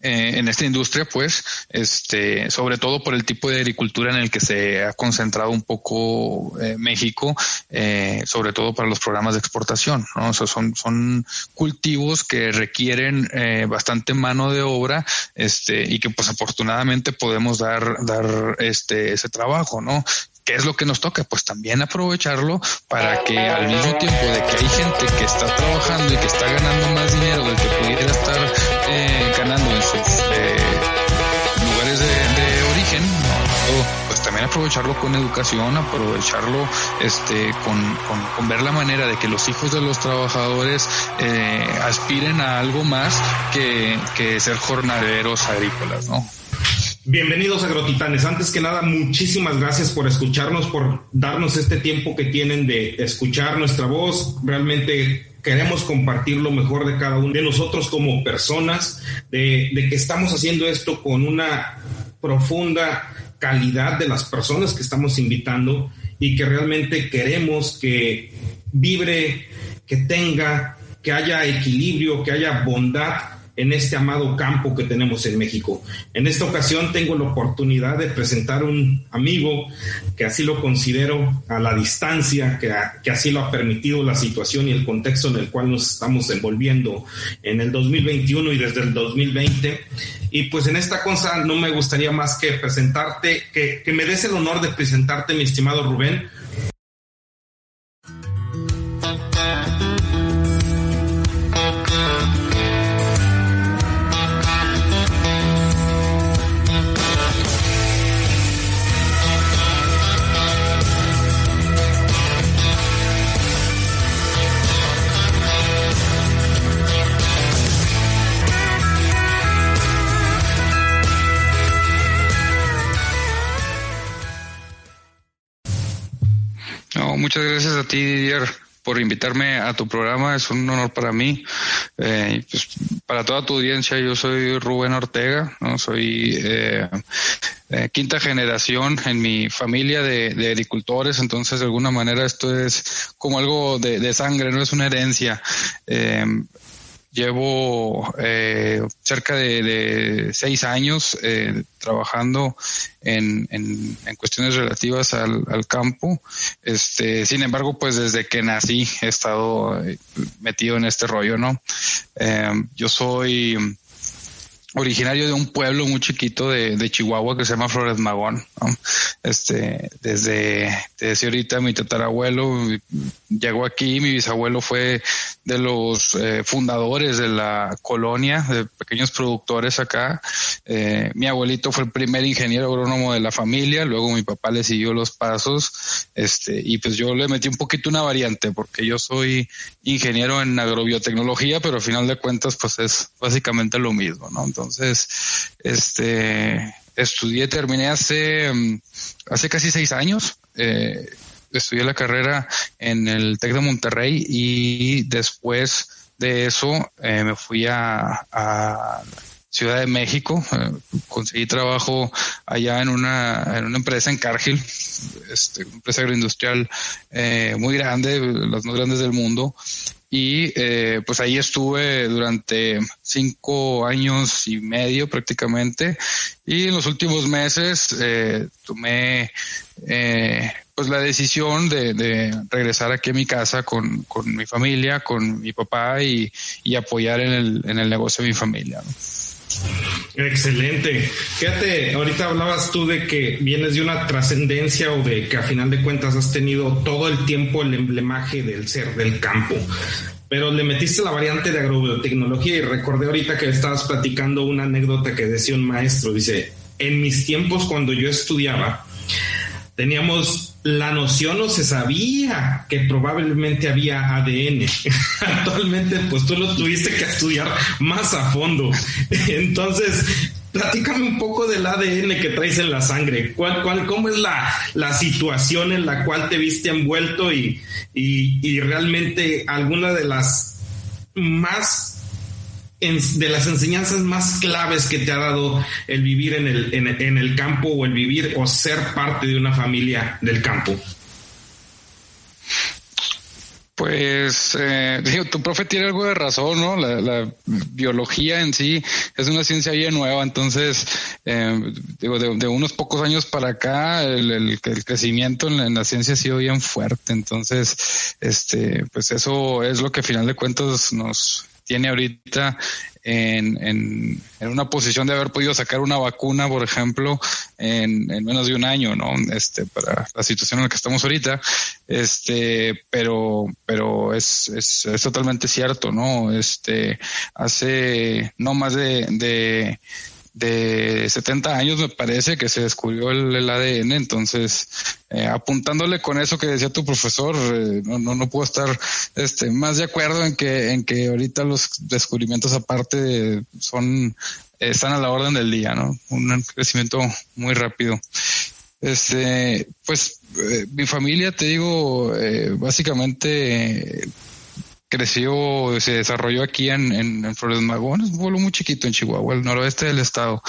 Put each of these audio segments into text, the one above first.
eh, en esta industria, pues, este, sobre todo por el tipo de agricultura en el que se ha concentrado un poco eh, México, eh, sobre todo para los programas de exportación, ¿no? O sea, son, son cultivos que requieren bastante mano de obra, este, y que pues afortunadamente podemos dar, dar este, ese trabajo, ¿no? ¿Qué es lo que nos toca? Pues también aprovecharlo para que al mismo tiempo de que hay gente que está trabajando y que está ganando más dinero del que pudiera estar eh, ganando en sus eh, lugares de, origen, pues también aprovecharlo con educación, aprovecharlo este con, con, ver la manera de que los hijos de los trabajadores eh, aspiren a algo más que, que ser jornaleros agrícolas, ¿no? Bienvenidos agrotitanes. Antes que nada, muchísimas gracias por escucharnos, por darnos este tiempo que tienen de escuchar nuestra voz. Realmente queremos compartir lo mejor de cada uno de nosotros como personas, de, que estamos haciendo esto con una profunda calidad de las personas que estamos invitando y que realmente queremos que vibre, que tenga, que haya equilibrio, que haya bondad en este amado campo que tenemos en México. En esta ocasión tengo la oportunidad de presentar un amigo que así lo considero a la distancia, que, que así lo ha permitido la situación y el contexto en el cual nos estamos envolviendo en el 2021 y desde el 2020. Y pues en esta cosa no me gustaría más que presentarte, que, que me des el honor de presentarte, mi estimado Rubén, muchas gracias a ti, Didier, por invitarme a tu programa. Es un honor para mí. Eh, pues, para toda tu audiencia, yo soy Rubén Ortega, ¿no? soy eh, eh, quinta generación en mi familia de, agricultores, entonces de alguna manera esto es como algo de, de sangre, no es una herencia. Llevo eh, cerca de, seis años eh, trabajando en, en, cuestiones relativas al, campo. Este, sin embargo, pues desde que nací he estado eh, metido en este rollo, ¿no? yo soy originario de un pueblo muy chiquito de, de Chihuahua que se llama Flores Magón. Este, desde, desde ahorita mi tatarabuelo llegó aquí, mi bisabuelo fue de los eh, fundadores de la colonia, de pequeños productores acá. Eh, mi abuelito fue el primer ingeniero agrónomo de la familia, luego mi papá le siguió los pasos, este, y pues yo le metí un poquito una variante, porque yo soy ingeniero en agrobiotecnología, pero al final de cuentas, pues es básicamente lo mismo, ¿no? Entonces, este, estudié, terminé hace, mm, hace casi seis años. Eh, estudié la carrera en el TEC de Monterrey y después de eso eh, me fui a, Ciudad de México, eh, conseguí trabajo allá en una, en una empresa en Cargill, este, una empresa agroindustrial muy grande, las más grandes del mundo, y eh, pues ahí estuve durante cinco años y medio prácticamente y en los últimos meses eh, tomé eh, pues la decisión de, regresar aquí a mi casa con, con mi familia, con mi papá y, y apoyar en el, en el negocio de mi familia. Excelente. Fíjate, ahorita hablabas tú de que vienes de una trascendencia o de que a final de cuentas has tenido todo el tiempo el emblemaje del ser del campo. Pero le metiste la variante de agrobiotecnología y recordé ahorita que estabas platicando una anécdota que decía un maestro. Dice, en mis tiempos cuando yo estudiaba, teníamos la noción o se sabía que probablemente había ADN. Actualmente, pues tú lo tuviste que estudiar más a fondo. Entonces, platícame un poco del ADN que traes en la sangre. ¿Cuál, cuál, ¿Cómo es la, la situación en la cual te viste envuelto y, y, y realmente alguna de las más de las enseñanzas más claves que te ha dado el vivir en el, en, el campo o el vivir o ser parte de una familia del campo? Pues, eh, digo, tu profe tiene algo de razón, ¿no? La, biología en sí es una ciencia bien nueva, entonces, eh, digo, de, unos pocos años para acá, el, crecimiento en la, ciencia ha sido bien fuerte, entonces, este, pues eso es lo que al final de cuentas nos tiene ahorita en, en, en, una posición de haber podido sacar una vacuna, por ejemplo, en, menos de un año, ¿no? Este, para la situación en la que estamos ahorita. Este, pero, pero es, es, es totalmente cierto, ¿no? Este, hace no más de, de de 70 años me parece que se descubrió el, ADN, entonces eh, apuntándole con eso que decía tu profesor, eh, no, no, no, puedo estar este, más de acuerdo en que, en que ahorita los descubrimientos aparte son, están a la orden del día, ¿no? Un crecimiento muy rápido. Este, pues eh, mi familia, te digo, básicamente creció, se desarrolló aquí en, en, Flores Magón, es un pueblo muy chiquito en Chihuahua, el noroeste del estado.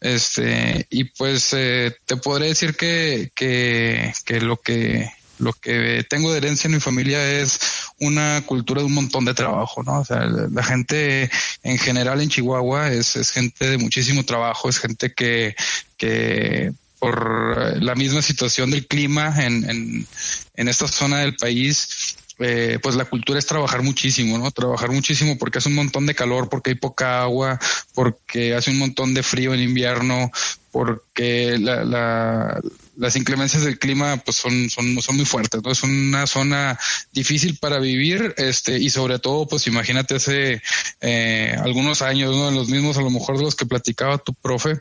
Este, y pues eh, te podré decir que, que, que lo que lo que tengo de herencia en mi familia es una cultura de un montón de trabajo, ¿no? O sea, la gente en general en Chihuahua es, es gente de muchísimo trabajo, es gente que, que por la misma situación del clima en, en, en esta zona del país, eh, pues la cultura es trabajar muchísimo, ¿no? Trabajar muchísimo porque hace un montón de calor, porque hay poca agua, porque hace un montón de frío en invierno, porque las inclemencias del clima pues son, son, son muy fuertes, ¿no? Es una zona difícil para vivir, este, y sobre todo, pues imagínate hace eh, algunos años, ¿no? En los mismos a lo mejor de los que platicaba tu profe,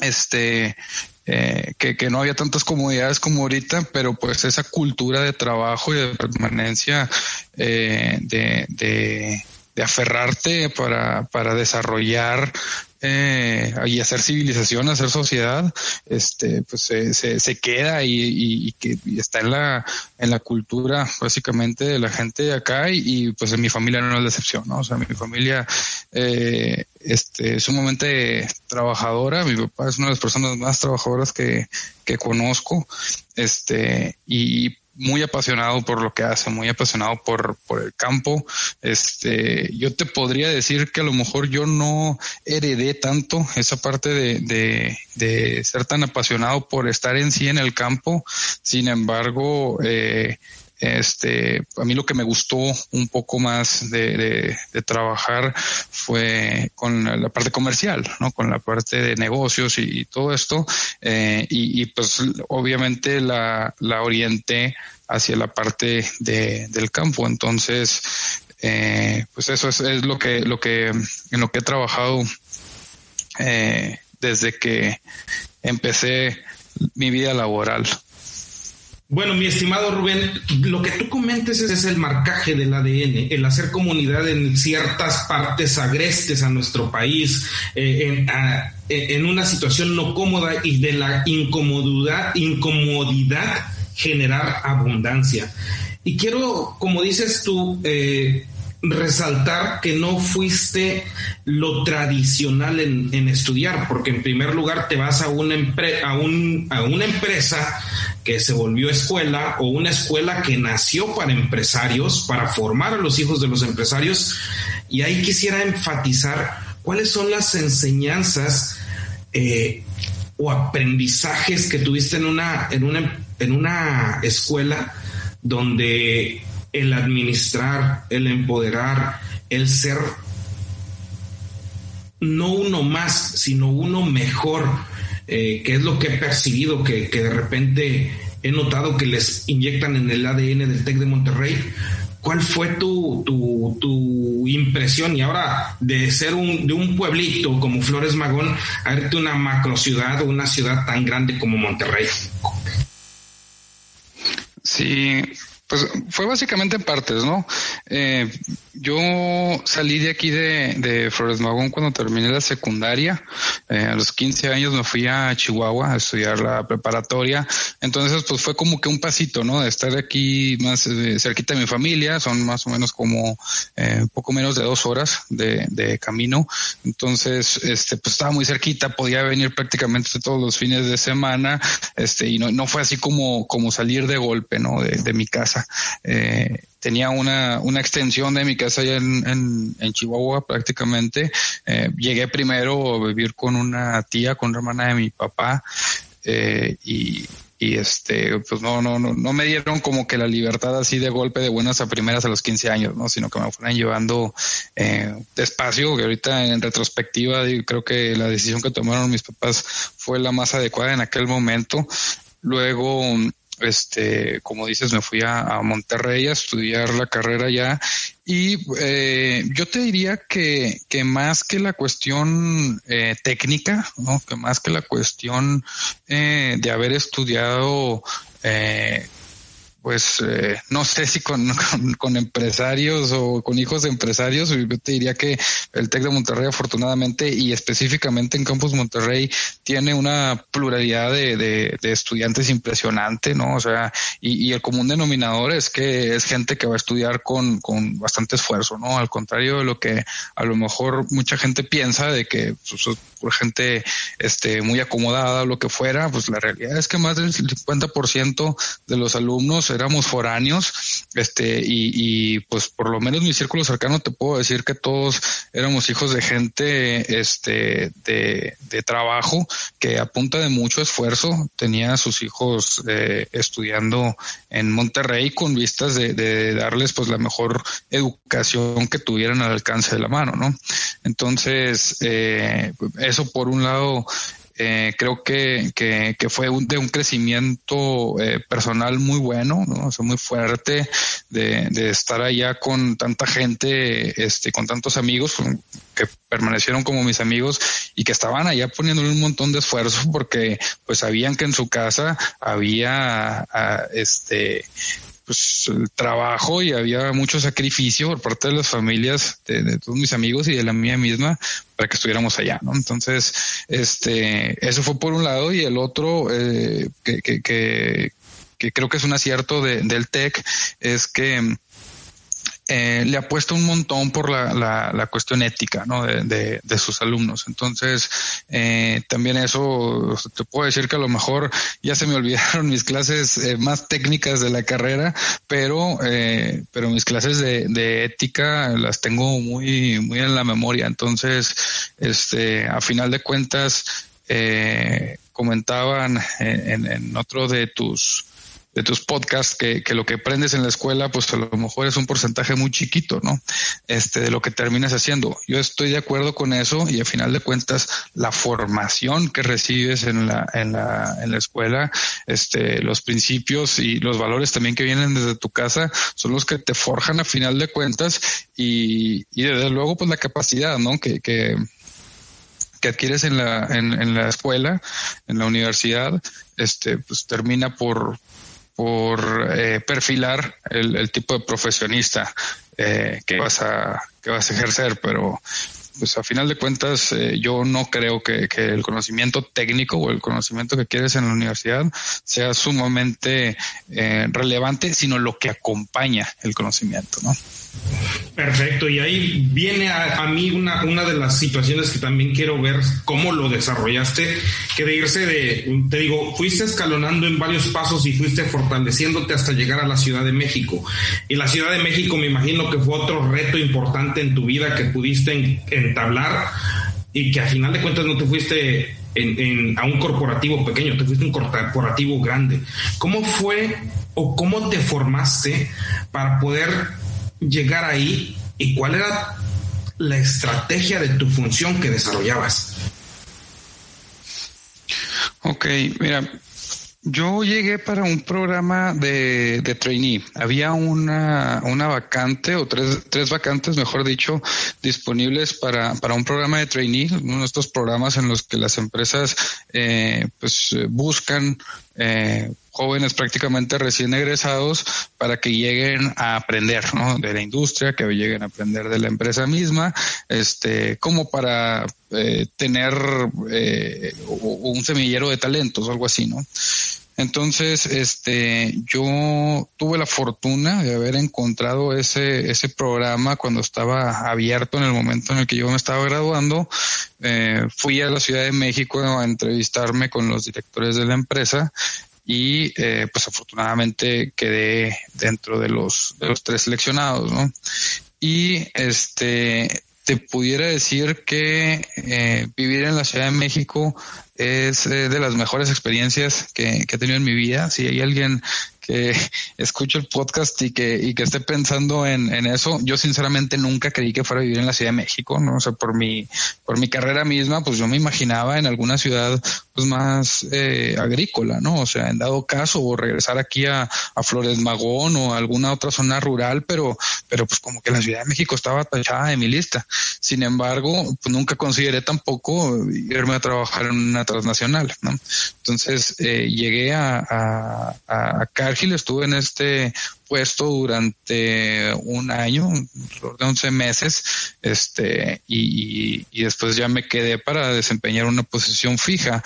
este, eh, que, que, no había tantas comodidades como ahorita, pero pues esa cultura de trabajo y de permanencia eh, de, de, de, aferrarte para, para desarrollar eh, y hacer civilización, hacer sociedad, este, pues se, se, queda y, y, que está en la, en la cultura básicamente de la gente de acá y, pues en mi familia no es la excepción, ¿no? O sea, mi familia eh, este, es sumamente trabajadora, mi papá es una de las personas más trabajadoras que, que conozco, este, y muy apasionado por lo que hace, muy apasionado por, por el campo. Este, yo te podría decir que a lo mejor yo no heredé tanto esa parte de, de, de ser tan apasionado por estar en sí en el campo. Sin embargo, eh, este, a mí lo que me gustó un poco más de, de, trabajar fue con la parte comercial, ¿no? Con la parte de negocios y, todo esto. Eh, y, y, pues obviamente la, orienté hacia la parte de, del campo. Entonces, eh, pues eso es, es, lo que, lo que, en lo que he trabajado eh, desde que empecé mi vida laboral. Bueno, mi estimado Rubén, lo que tú comentes es, el marcaje del ADN, el hacer comunidad en ciertas partes agrestes a nuestro país, eh, en, una situación no cómoda y de la incomodidad, incomodidad generar abundancia. Y quiero, como dices tú, eh, resaltar que no fuiste lo tradicional en, estudiar, porque en primer lugar te vas a una, a, a una empresa que se volvió escuela o una escuela que nació para empresarios, para formar a los hijos de los empresarios. Y ahí quisiera enfatizar cuáles son las enseñanzas eh, o aprendizajes que tuviste en una, en una, en una escuela donde el administrar, el empoderar, el ser no uno más, sino uno mejor, eh, que es lo que he percibido, que, de repente he notado que les inyectan en el ADN del TEC de Monterrey. ¿Cuál fue tu, tu, tu, impresión? Y ahora de ser un, de un pueblito como Flores Magón a verte una macro ciudad o una ciudad tan grande como Monterrey. Sí, pues fue básicamente en partes, ¿no? Eh, yo salí de aquí de, de Flores Magón cuando terminé la secundaria. Eh, a los 15 años me fui a Chihuahua a estudiar la preparatoria. Entonces, pues fue como que un pasito, ¿no? De estar aquí más eh, cerquita de mi familia. Son más o menos como eh, poco menos de dos horas de, camino. Entonces, este, pues estaba muy cerquita. Podía venir prácticamente todos los fines de semana. Este, y no, no fue así como, como salir de golpe, ¿no? De mi casa Eh, tenía una, una extensión de mi casa allá en, en, Chihuahua prácticamente. Eh, llegué primero a vivir con una tía, con una hermana de mi papá. Eh, y, este pues no no no no me dieron como que la libertad así de golpe de buenas a primeras a los 15 años no sino que me fueron llevando despacio que ahorita en retrospectiva creo que la decisión que tomaron mis papás fue la más adecuada en aquel momento luego este, como dices, me fui a, Monterrey a estudiar la carrera ya y eh, yo te diría que, que más que la cuestión eh, técnica, ¿no? que más que la cuestión eh, de haber estudiado eh, pues eh, no sé si con, con, empresarios o con hijos de empresarios, yo te diría que el TEC de Monterrey afortunadamente y específicamente en Campus Monterrey tiene una pluralidad de, de, estudiantes impresionante, ¿no? O sea, y, el común denominador es que es gente que va a estudiar con, con bastante esfuerzo, ¿no? Al contrario de lo que a lo mejor mucha gente piensa de que pues, gente este, muy acomodada o lo que fuera, pues la realidad es que más del 50% de los alumnos éramos foráneos, este, y, y pues por lo menos mi círculo cercano te puedo decir que todos éramos hijos de gente, este, de, de trabajo que a punta de mucho esfuerzo tenía a sus hijos eh, estudiando en Monterrey con vistas de, de, darles pues la mejor educación que tuvieran al alcance de la mano, ¿no? Entonces, eh, eso por un lado eh, creo que, que, fue un, de un crecimiento eh, personal muy bueno, ¿no? o sea, muy fuerte de, estar allá con tanta gente, este, con tantos amigos que permanecieron como mis amigos y que estaban allá poniéndole un montón de esfuerzo porque pues sabían que en su casa había a, este pues el trabajo y había mucho sacrificio por parte de las familias de, todos mis amigos y de la mía misma para que estuviéramos allá, ¿no? Entonces, este, eso fue por un lado y el otro eh, que, que, que, que, creo que es un acierto de, del TEC es que eh, le apuesta un montón por la, la, la cuestión ética ¿no? de, de, sus alumnos. Entonces, eh, también eso te puedo decir que a lo mejor ya se me olvidaron mis clases eh, más técnicas de la carrera, pero, eh, pero mis clases de, de, ética las tengo muy, muy en la memoria. Entonces, este, a final de cuentas, eh, comentaban en, en otro de tus de tus podcasts que, que, lo que aprendes en la escuela, pues a lo mejor es un porcentaje muy chiquito, ¿no? Este, de lo que terminas haciendo. Yo estoy de acuerdo con eso y al final de cuentas la formación que recibes en la, en la, en la escuela, este, los principios y los valores también que vienen desde tu casa son los que te forjan a final de cuentas y, y desde luego pues la capacidad, ¿no? Que, que, que adquieres en la, en, en la escuela, en la universidad, este, pues termina por, por eh, perfilar el, el, tipo de profesionista eh, que vas a que vas a ejercer, pero pues a final de cuentas eh, yo no creo que, el conocimiento técnico o el conocimiento que quieres en la universidad sea sumamente eh, relevante, sino lo que acompaña el conocimiento, ¿no? Perfecto, y ahí viene a, a, mí una, una de las situaciones que también quiero ver cómo lo desarrollaste, que de irse de, te digo, fuiste escalonando en varios pasos y fuiste fortaleciéndote hasta llegar a la Ciudad de México. Y la Ciudad de México me imagino que fue otro reto importante en tu vida que pudiste en, entablar y que a final de cuentas no te fuiste en, a un corporativo pequeño, te fuiste un corporativo grande. ¿Cómo fue o cómo te formaste para poder llegar ahí y cuál era la estrategia de tu función que desarrollabas. Ok, mira, yo llegué para un programa de, de trainee. Había una, una vacante o tres, tres vacantes, mejor dicho, disponibles para, para un programa de trainee, uno de estos programas en los que las empresas eh, pues buscan eh, jóvenes prácticamente recién egresados para que lleguen a aprender de la industria, que lleguen a aprender de la empresa misma, este, como para eh, tener eh, un semillero de talentos, algo así, ¿no? Entonces, este, yo tuve la fortuna de haber encontrado ese, ese programa cuando estaba abierto en el momento en el que yo me estaba graduando. Eh, fui a la Ciudad de México a entrevistarme con los directores de la empresa y eh, pues afortunadamente quedé dentro de los, de los tres seleccionados, ¿no? Y este, te pudiera decir que eh, vivir en la Ciudad de México es eh, de las mejores experiencias que, que, he tenido en mi vida. Si hay alguien que escuche el podcast y que, y que esté pensando en, en, eso, yo sinceramente nunca creí que fuera a vivir en la Ciudad de México, ¿no? O sea, por mi, por mi carrera misma, pues yo me imaginaba en alguna ciudad pues más eh, agrícola, ¿no? O sea, en dado caso, o regresar aquí a, a Flores Magón o a alguna otra zona rural, pero, pero pues como que la Ciudad de México estaba tachada de mi lista. Sin embargo, pues nunca consideré tampoco irme a trabajar en una transnacional, ¿no? Entonces, eh, llegué a, a, a Estuve en este puesto durante un año, de 11 meses, este, y, después ya me quedé para desempeñar una posición fija.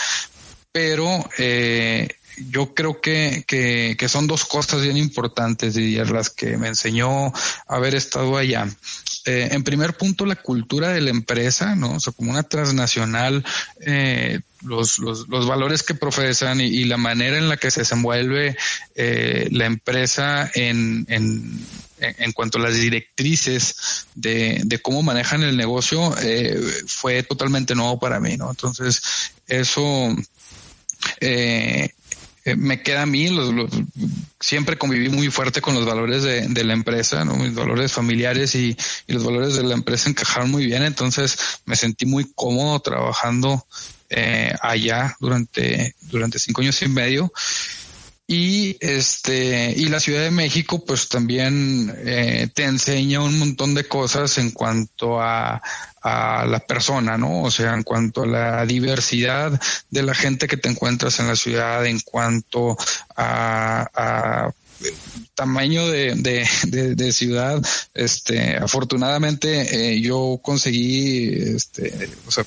Pero eh, yo creo que, que, son dos cosas bien importantes, y las que me enseñó haber estado allá. Eh, en primer punto, la cultura de la empresa, ¿no? O sea, como una transnacional, eh, los, los, los, valores que profesan y, la manera en la que se desenvuelve eh, la empresa en, en, en, cuanto a las directrices de, de cómo manejan el negocio, eh, fue totalmente nuevo para mí, ¿no? Entonces, eso eh, eh, me queda a mí, los, los, siempre conviví muy fuerte con los valores de, de la empresa, ¿no? mis valores familiares y, y, los valores de la empresa encajaron muy bien, entonces me sentí muy cómodo trabajando eh, allá durante, durante cinco años y medio. Y este, y la Ciudad de México, pues también eh, te enseña un montón de cosas en cuanto a, a la persona, ¿no? O sea, en cuanto a la diversidad de la gente que te encuentras en la ciudad, en cuanto a, a tamaño de, de, de, ciudad, este, afortunadamente eh, yo conseguí, este, o sea,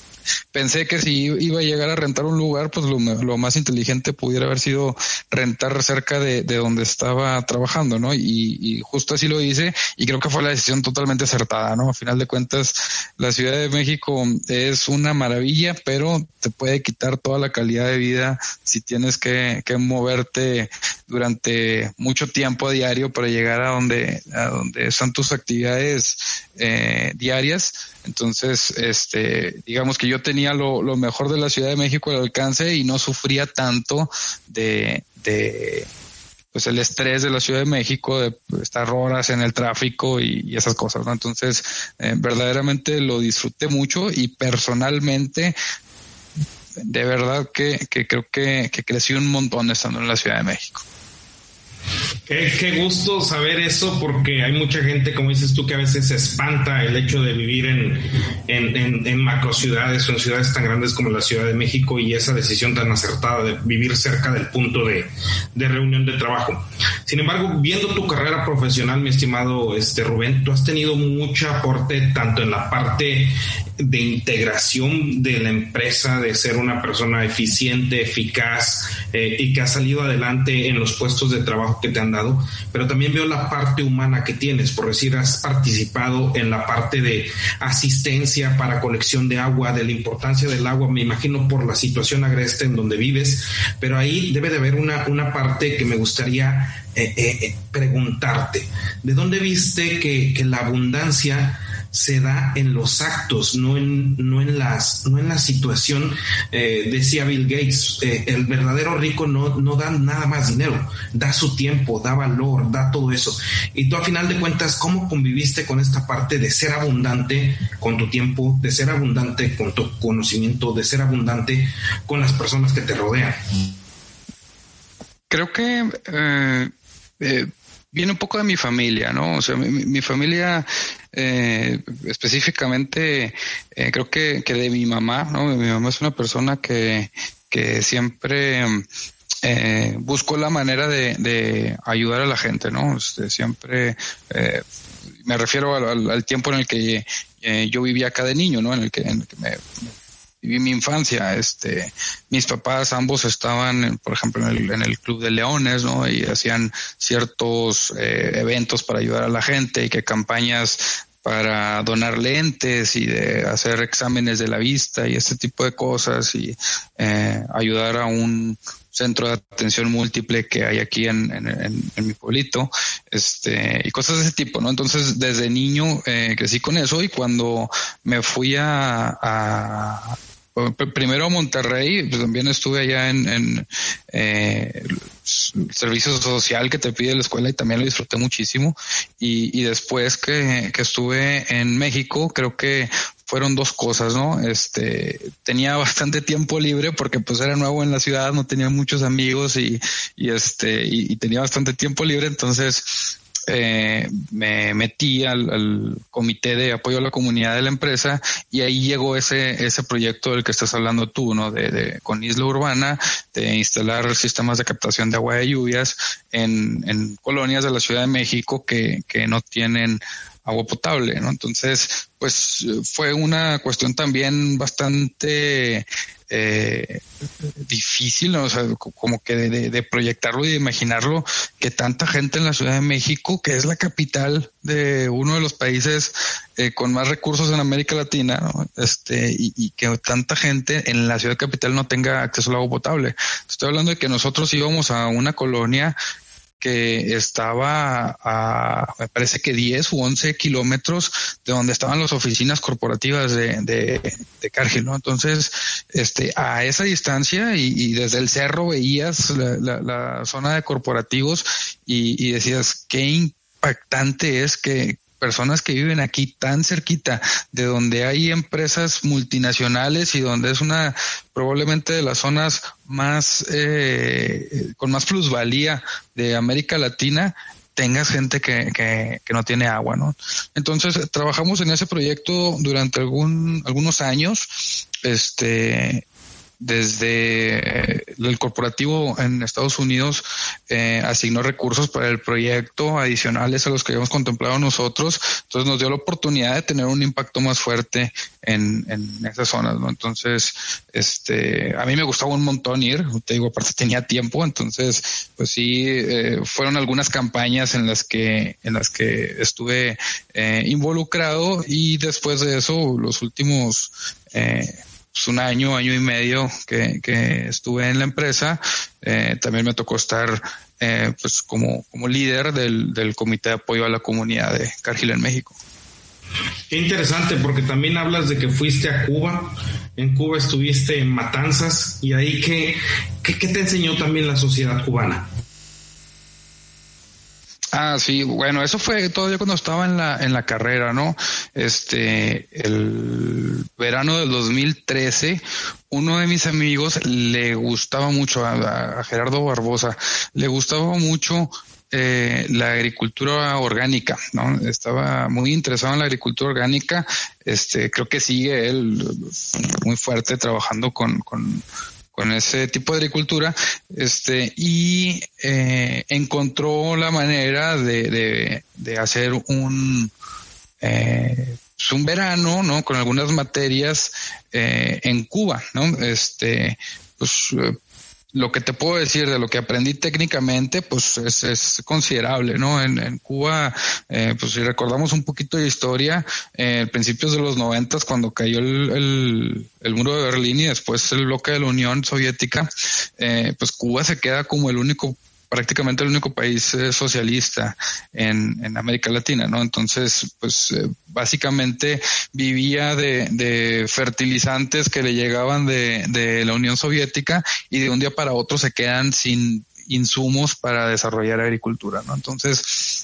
pensé que si iba a llegar a rentar un lugar, pues lo, más inteligente pudiera haber sido rentar cerca de, de donde estaba trabajando, ¿no? Y, justo así lo hice y creo que fue la decisión totalmente acertada, ¿no? A final de cuentas, la Ciudad de México es una maravilla, pero te puede quitar toda la calidad de vida si tienes que, que moverte durante mucho tiempo diario para llegar a donde, a donde están tus actividades eh, diarias. Entonces, este, digamos que yo tenía lo, lo, mejor de la Ciudad de México al alcance y no sufría tanto de, de pues el estrés de la Ciudad de México, de estar horas en el tráfico y, esas cosas. Entonces, eh, verdaderamente lo disfruté mucho y personalmente de verdad que, que creo que crecí un montón estando en la Ciudad de México. Qué, qué, gusto saber eso porque hay mucha gente, como dices tú, que a veces se espanta el hecho de vivir en, en, en, en macro ciudades o en ciudades tan grandes como la Ciudad de México y esa decisión tan acertada de vivir cerca del punto de, de reunión de trabajo. Sin embargo, viendo tu carrera profesional, mi estimado este, Rubén, tú has tenido mucho aporte tanto en la parte de integración de la empresa, de ser una persona eficiente, eficaz eh, y que ha salido adelante en los puestos de trabajo que te han dado, pero también veo la parte humana que tienes, por decir, has participado en la parte de asistencia para colección de agua, de la importancia del agua, me imagino por la situación agreste en donde vives, pero ahí debe de haber una, una parte que me gustaría eh, eh, preguntarte, ¿de dónde viste que, que la abundancia se da en los actos, no en, no en, las, no en la situación. Eh, decía Bill Gates, eh, el verdadero rico no, no da nada más dinero, da su tiempo, da valor, da todo eso. Y tú a final de cuentas, ¿cómo conviviste con esta parte de ser abundante con tu tiempo, de ser abundante con tu conocimiento, de ser abundante con las personas que te rodean? Creo que... Eh, viene un poco de mi familia, ¿no? O sea, mi familia eh, específicamente eh, creo que, que, de mi mamá, ¿no? Mi mamá es una persona que, que siempre eh, buscó la manera de, de, ayudar a la gente, ¿no? Este, siempre eh, me refiero al, al, tiempo en el que eh, yo vivía acá de niño, ¿no? En el que, en el que me, viví mi infancia. Este, mis papás ambos estaban, por ejemplo, en el, en el Club de Leones, ¿no? Y hacían ciertos eventos para ayudar a la gente y que campañas para donar lentes y de hacer exámenes de la vista y este tipo de cosas y eh, ayudar a un centro de atención múltiple que hay aquí en, mi pueblito, este, y cosas de ese tipo, ¿no? Entonces, desde niño eh, crecí con eso y cuando me fui a, primero Monterrey, pues también estuve allá en, en eh, servicio social que te pide la escuela y también lo disfruté muchísimo. Y, y después que, que estuve en México, creo que fueron dos cosas, ¿no? Este, tenía bastante tiempo libre porque pues era nuevo en la ciudad, no tenía muchos amigos y, y este, y tenía bastante tiempo libre, entonces eh, me metí al, comité de apoyo a la comunidad de la empresa y ahí llegó ese, ese proyecto del que estás hablando tú, ¿no? De, con Isla Urbana, de instalar sistemas de captación de agua de lluvias en, en colonias de la Ciudad de México que, que no tienen agua potable, ¿no? Entonces, pues fue una cuestión también bastante eh, difícil, ¿no? o sea, como que de, proyectarlo y de imaginarlo, que tanta gente en la Ciudad de México, que es la capital de uno de los países eh, con más recursos en América Latina, ¿no? este, y, y, que tanta gente en la ciudad capital no tenga acceso al agua potable. Estoy hablando de que nosotros íbamos a una colonia que estaba a, me parece que 10 u 11 kilómetros de donde estaban las oficinas corporativas de, de, de Cargill, ¿no? Entonces, este, a esa distancia y, desde el cerro veías la, la, zona de corporativos y, y decías, qué impactante es que, personas que viven aquí tan cerquita de donde hay empresas multinacionales y donde es una probablemente de las zonas más eh, con más plusvalía de América Latina tengas gente que, que, que, no tiene agua, ¿no? Entonces, trabajamos en ese proyecto durante algún, algunos años, este, desde el corporativo en Estados Unidos eh, asignó recursos para el proyecto adicionales a los que habíamos contemplado nosotros. Entonces nos dio la oportunidad de tener un impacto más fuerte en, en esas zonas, ¿no? Entonces, este, a mí me gustaba un montón ir, te digo, aparte tenía tiempo, entonces, pues sí, eh, fueron algunas campañas en las que, en las que estuve eh, involucrado y después de eso, los últimos eh, pues, un año, año y medio que, que estuve en la empresa, eh, también me tocó estar eh, pues como, como líder del, del comité de apoyo a la comunidad de Cargill en México. Qué interesante, porque también hablas de que fuiste a Cuba. En Cuba estuviste en Matanzas y ahí qué, qué, qué te enseñó también la sociedad cubana. Ah, sí, bueno, eso fue todavía cuando estaba en la, en la carrera, ¿no? Este, el verano del 2013, uno de mis amigos le gustaba mucho, a, Gerardo Barbosa, le gustaba mucho eh, la agricultura orgánica, ¿no? Estaba muy interesado en la agricultura orgánica, este, creo que sigue él muy fuerte trabajando con, con con ese tipo de agricultura, este, y eh, encontró la manera de, de, de hacer un, eh, un verano, ¿no? Con algunas materias eh, en Cuba, ¿no? Este, pues lo que te puedo decir de lo que aprendí técnicamente, pues es, considerable, ¿no? En, en Cuba, eh, pues si recordamos un poquito de historia, eh, principios de los noventas, cuando cayó el, el, el, muro de Berlín y después el bloque de la Unión Soviética, eh, pues Cuba se queda como el único prácticamente el único país eh, socialista en, en, América Latina, ¿no? Entonces, pues eh, básicamente vivía de, de, fertilizantes que le llegaban de, de la Unión Soviética y de un día para otro se quedan sin insumos para desarrollar agricultura, ¿no? Entonces,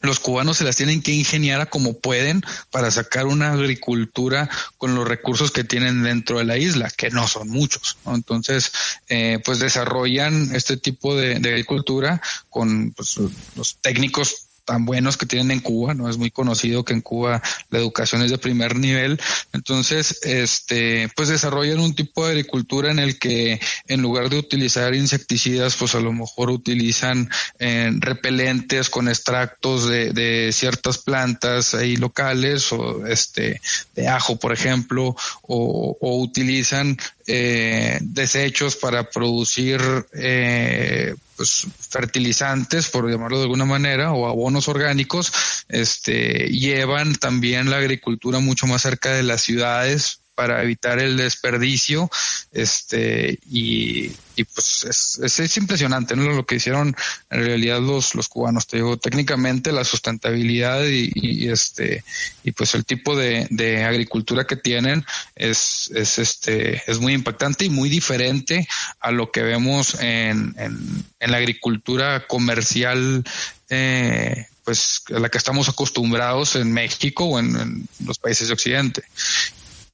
los cubanos se las tienen que ingeniar a como pueden para sacar una agricultura con los recursos que tienen dentro de la isla, que no son muchos. Entonces, eh, pues desarrollan este tipo de, de agricultura con pues, los técnicos tan buenos que tienen en Cuba, no es muy conocido que en Cuba la educación es de primer nivel, entonces este pues desarrollan un tipo de agricultura en el que en lugar de utilizar insecticidas, pues a lo mejor utilizan eh, repelentes con extractos de, de ciertas plantas ahí locales o este de ajo, por ejemplo, o, o utilizan eh, desechos para producir eh, pues fertilizantes, por llamarlo de alguna manera, o abonos orgánicos, este, llevan también la agricultura mucho más cerca de las ciudades para evitar el desperdicio, este, y, pues es, es, impresionante ¿no? lo que hicieron en realidad los, los cubanos. Te digo, técnicamente la sustentabilidad y, este y pues el tipo de, agricultura que tienen es, es este es muy impactante y muy diferente a lo que vemos en, en, la agricultura comercial eh, pues a la que estamos acostumbrados en México o en, los países de Occidente.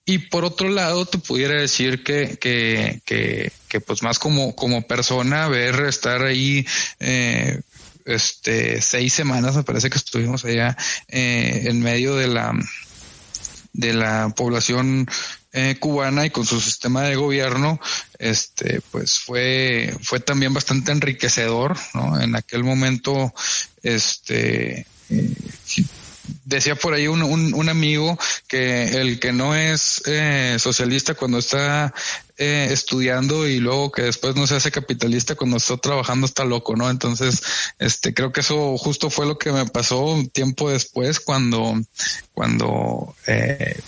Y por otro lado, te pudiera decir que, que, que, pues más como, como persona, ver estar ahí, eh, este, seis semanas, me parece que estuvimos allá, eh, en medio de la, de la población eh, cubana y con su sistema de gobierno, este, pues fue, fue también bastante enriquecedor, ¿no? En aquel momento, este, eh, decía por ahí un, un, un, amigo que el que no es eh, socialista cuando está eh, estudiando y luego que después no se hace capitalista cuando está trabajando está loco, ¿no? Entonces, este, creo que eso justo fue lo que me pasó un tiempo después cuando, cuando, eh,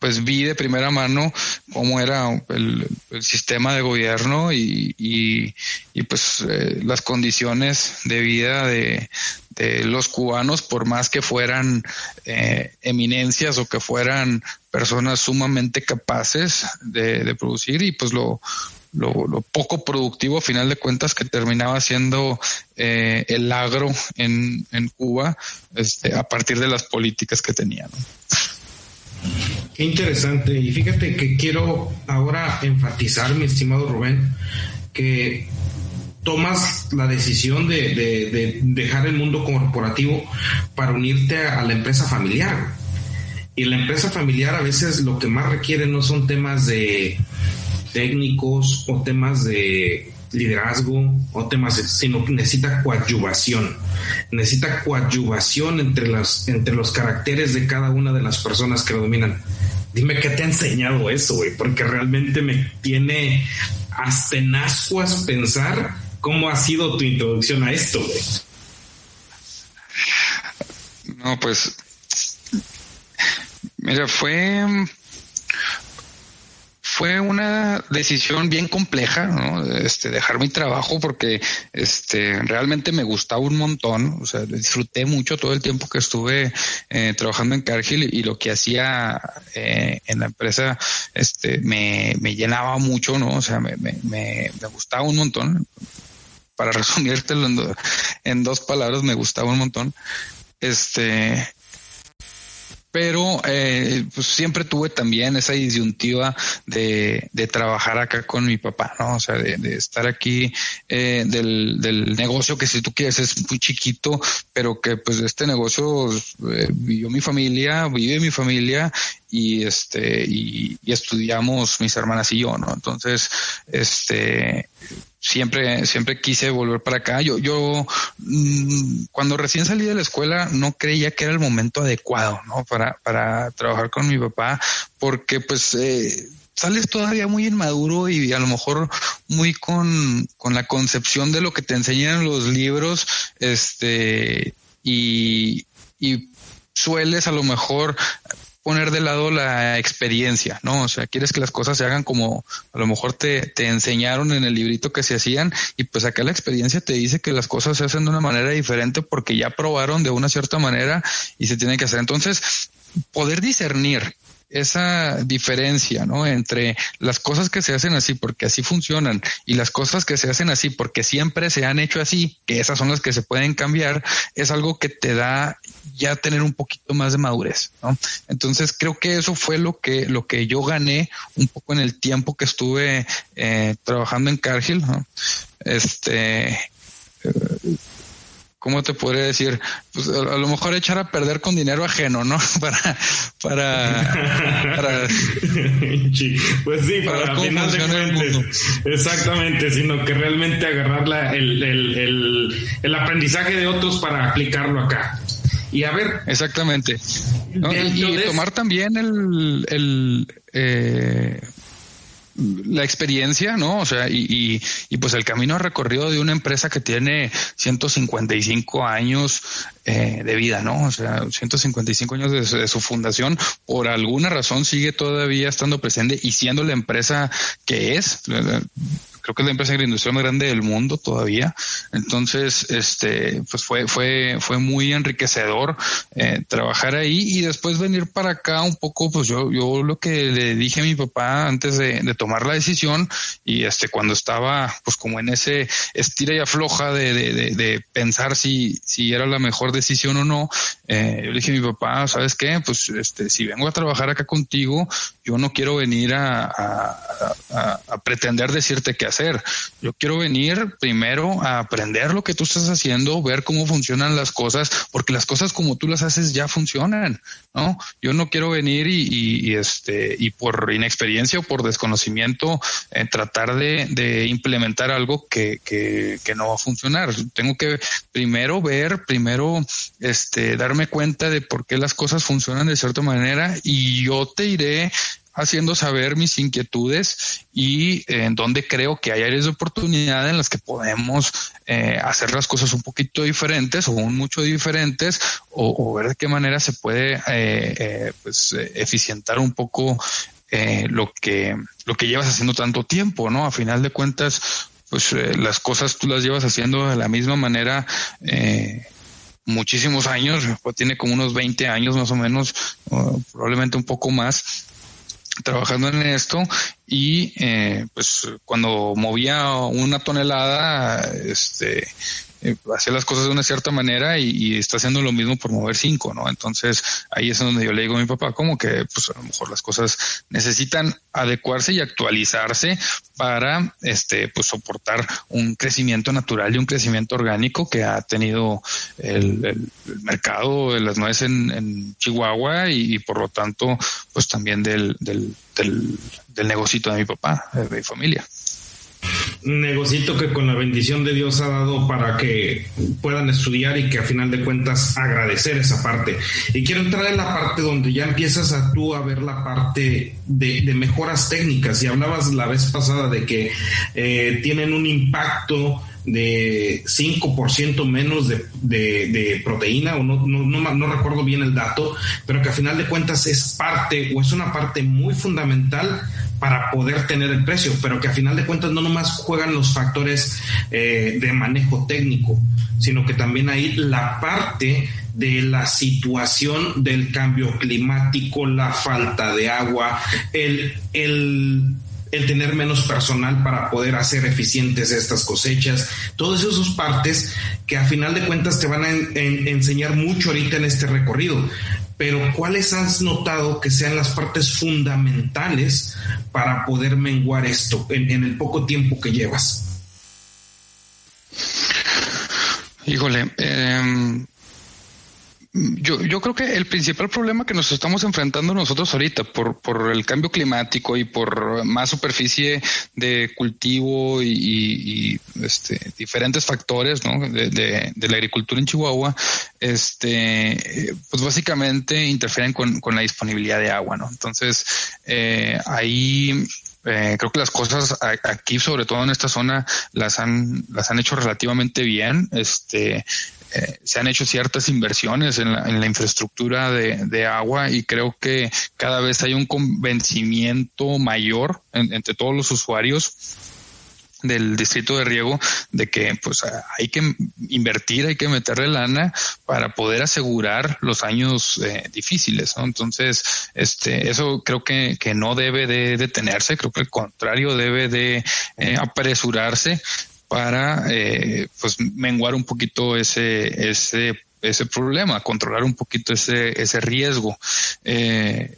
pues vi de primera mano cómo era el, sistema de gobierno y, y, pues eh, las condiciones de vida de, de, los cubanos, por más que fueran eh, eminencias o que fueran personas sumamente capaces de, producir y pues lo, lo, lo, poco productivo a final de cuentas que terminaba siendo eh, el agro en, en Cuba este, a partir de las políticas que tenían. Qué interesante. Y fíjate que quiero ahora enfatizar, mi estimado Rubén, que tomas la decisión de, de, de dejar el mundo corporativo para unirte a la empresa familiar. Y la empresa familiar a veces lo que más requiere no son temas de técnicos o temas de liderazgo o temas, sino que necesita coadyuvación. Necesita coadyuvación entre, las, entre los caracteres de cada una de las personas que lo dominan. Dime qué te ha enseñado eso, güey, porque realmente me tiene hasta en ascuas pensar cómo ha sido tu introducción a esto, güey. No, pues, mira, fue fue una decisión bien compleja, ¿no? Este, dejar mi trabajo porque, este, realmente me gustaba un montón, o sea, disfruté mucho todo el tiempo que estuve eh, trabajando en Cargill y, lo que hacía eh, en la empresa, este, me, me llenaba mucho, ¿no? O sea, me, me, me, me gustaba un montón. Para resumírtelo en, do, en dos palabras, me gustaba un montón. Este, pero eh, pues siempre tuve también esa disyuntiva de, de, trabajar acá con mi papá, ¿no? O sea, de, de estar aquí eh, del, del, negocio que si tú quieres es muy chiquito, pero que pues este negocio eh, vivió mi familia, vive mi familia y este y, y, estudiamos mis hermanas y yo, ¿no? Entonces, este siempre, siempre quise volver para acá. Yo, yo, mmm, cuando recién salí de la escuela no creía que era el momento adecuado, ¿no? Para, para trabajar con mi papá, porque pues, eh, sales todavía muy inmaduro y a lo mejor muy con, con la concepción de lo que te enseñan los libros, este, y, y sueles a lo mejor poner de lado la experiencia, ¿no? O sea, quieres que las cosas se hagan como a lo mejor te, te enseñaron en el librito que se hacían y pues acá la experiencia te dice que las cosas se hacen de una manera diferente porque ya probaron de una cierta manera y se tiene que hacer. Entonces, poder discernir esa diferencia, ¿no? Entre las cosas que se hacen así porque así funcionan y las cosas que se hacen así porque siempre se han hecho así, que esas son las que se pueden cambiar, es algo que te da ya tener un poquito más de madurez, ¿no? Entonces creo que eso fue lo que, lo que yo gané un poco en el tiempo que estuve eh, trabajando en Cargill, ¿no? Este, eh, ¿cómo te podría decir? Pues a, a, lo mejor echar a perder con dinero ajeno, ¿no? para, para, para pues sí, para, para final de mundo. Exactamente, sino que realmente agarrar la, el, el, el, el aprendizaje de otros para aplicarlo acá. Y a ver. Exactamente. y tomar también el, el eh, la experiencia, ¿no? O sea, y, y, pues el camino recorrido de una empresa que tiene 155 años eh, de vida, ¿no? O sea, 155 años de, su fundación, por alguna razón sigue todavía estando presente y siendo la empresa que es creo que es la empresa agroindustrial más grande del mundo todavía. Entonces, este, pues fue, fue, fue muy enriquecedor eh, trabajar ahí y después venir para acá un poco, pues yo, yo lo que le dije a mi papá antes de, tomar la decisión y este, cuando estaba pues como en ese estira y afloja de, de, de, pensar si, si era la mejor decisión o no, eh, yo le dije a mi papá, ¿sabes qué? Pues este, si vengo a trabajar acá contigo, yo no quiero venir a, pretender decirte qué hacer. Yo quiero venir primero a aprender lo que tú estás haciendo, ver cómo funcionan las cosas, porque las cosas como tú las haces ya funcionan, ¿no? Yo no quiero venir y, este, y por inexperiencia o por desconocimiento eh, tratar de, de, implementar algo que, que, que no va a funcionar. Tengo que primero ver, primero este, darme cuenta de por qué las cosas funcionan de cierta manera y yo te iré haciendo saber mis inquietudes y eh, en donde creo que hay áreas de oportunidad en las que podemos eh, hacer las cosas un poquito diferentes o un mucho diferentes o, ver de qué manera se puede eh, pues eficientar un poco lo que lo que llevas haciendo tanto tiempo, ¿no? A final de cuentas, pues las cosas tú las llevas haciendo de la misma manera muchísimos años, pues, tiene como unos 20 años más o menos, probablemente un poco más, trabajando en esto y eh, pues cuando movía una tonelada este eh, hacía las cosas de una cierta manera y, está haciendo lo mismo por mover cinco, ¿no? Entonces ahí es donde yo le digo a mi papá como que pues a lo mejor las cosas necesitan adecuarse y actualizarse para este pues soportar un crecimiento natural y un crecimiento orgánico que ha tenido el, mercado de las nueces en, Chihuahua y, por lo tanto pues también del, del, del, del negocito de mi papá, de mi familia negocito que con la bendición de Dios ha dado para que puedan estudiar y que a final de cuentas agradecer esa parte. Y quiero entrar en la parte donde ya empiezas a tú a ver la parte de, mejoras técnicas. Y hablabas la vez pasada de que eh, tienen un impacto de 5% menos de, de, proteína, o no, no, no, no, recuerdo bien el dato, pero que a final de cuentas es parte o es una parte muy fundamental para poder tener el precio, pero que a final de cuentas no nomás juegan los factores eh, de manejo técnico, sino que también hay la parte de la situación del cambio climático, la falta de agua, el, el, el tener menos personal para poder hacer eficientes estas cosechas, todas esas partes que a final de cuentas te van a enseñar mucho ahorita en este recorrido pero ¿cuáles has notado que sean las partes fundamentales para poder menguar esto en, el poco tiempo que llevas? Híjole, eh, yo, yo creo que el principal problema que nos estamos enfrentando nosotros ahorita por, el cambio climático y por más superficie de cultivo y, este, diferentes factores de, la agricultura en Chihuahua, este, pues básicamente interfieren con, con la disponibilidad de agua. ¿no? Entonces, eh, ahí eh, creo que las cosas aquí, sobre todo en esta zona, las han, las han hecho relativamente bien. Este, eh, se han hecho ciertas inversiones en la, en la infraestructura de, de, agua y creo que cada vez hay un convencimiento mayor entre todos los usuarios del distrito de riego de que pues hay que invertir, hay que meterle lana para poder asegurar los años eh, difíciles. Entonces, este, eso creo que, que no debe de detenerse, creo que al contrario debe de eh, apresurarse para eh, pues menguar un poquito ese ese ese problema, controlar un poquito ese ese riesgo. Eh,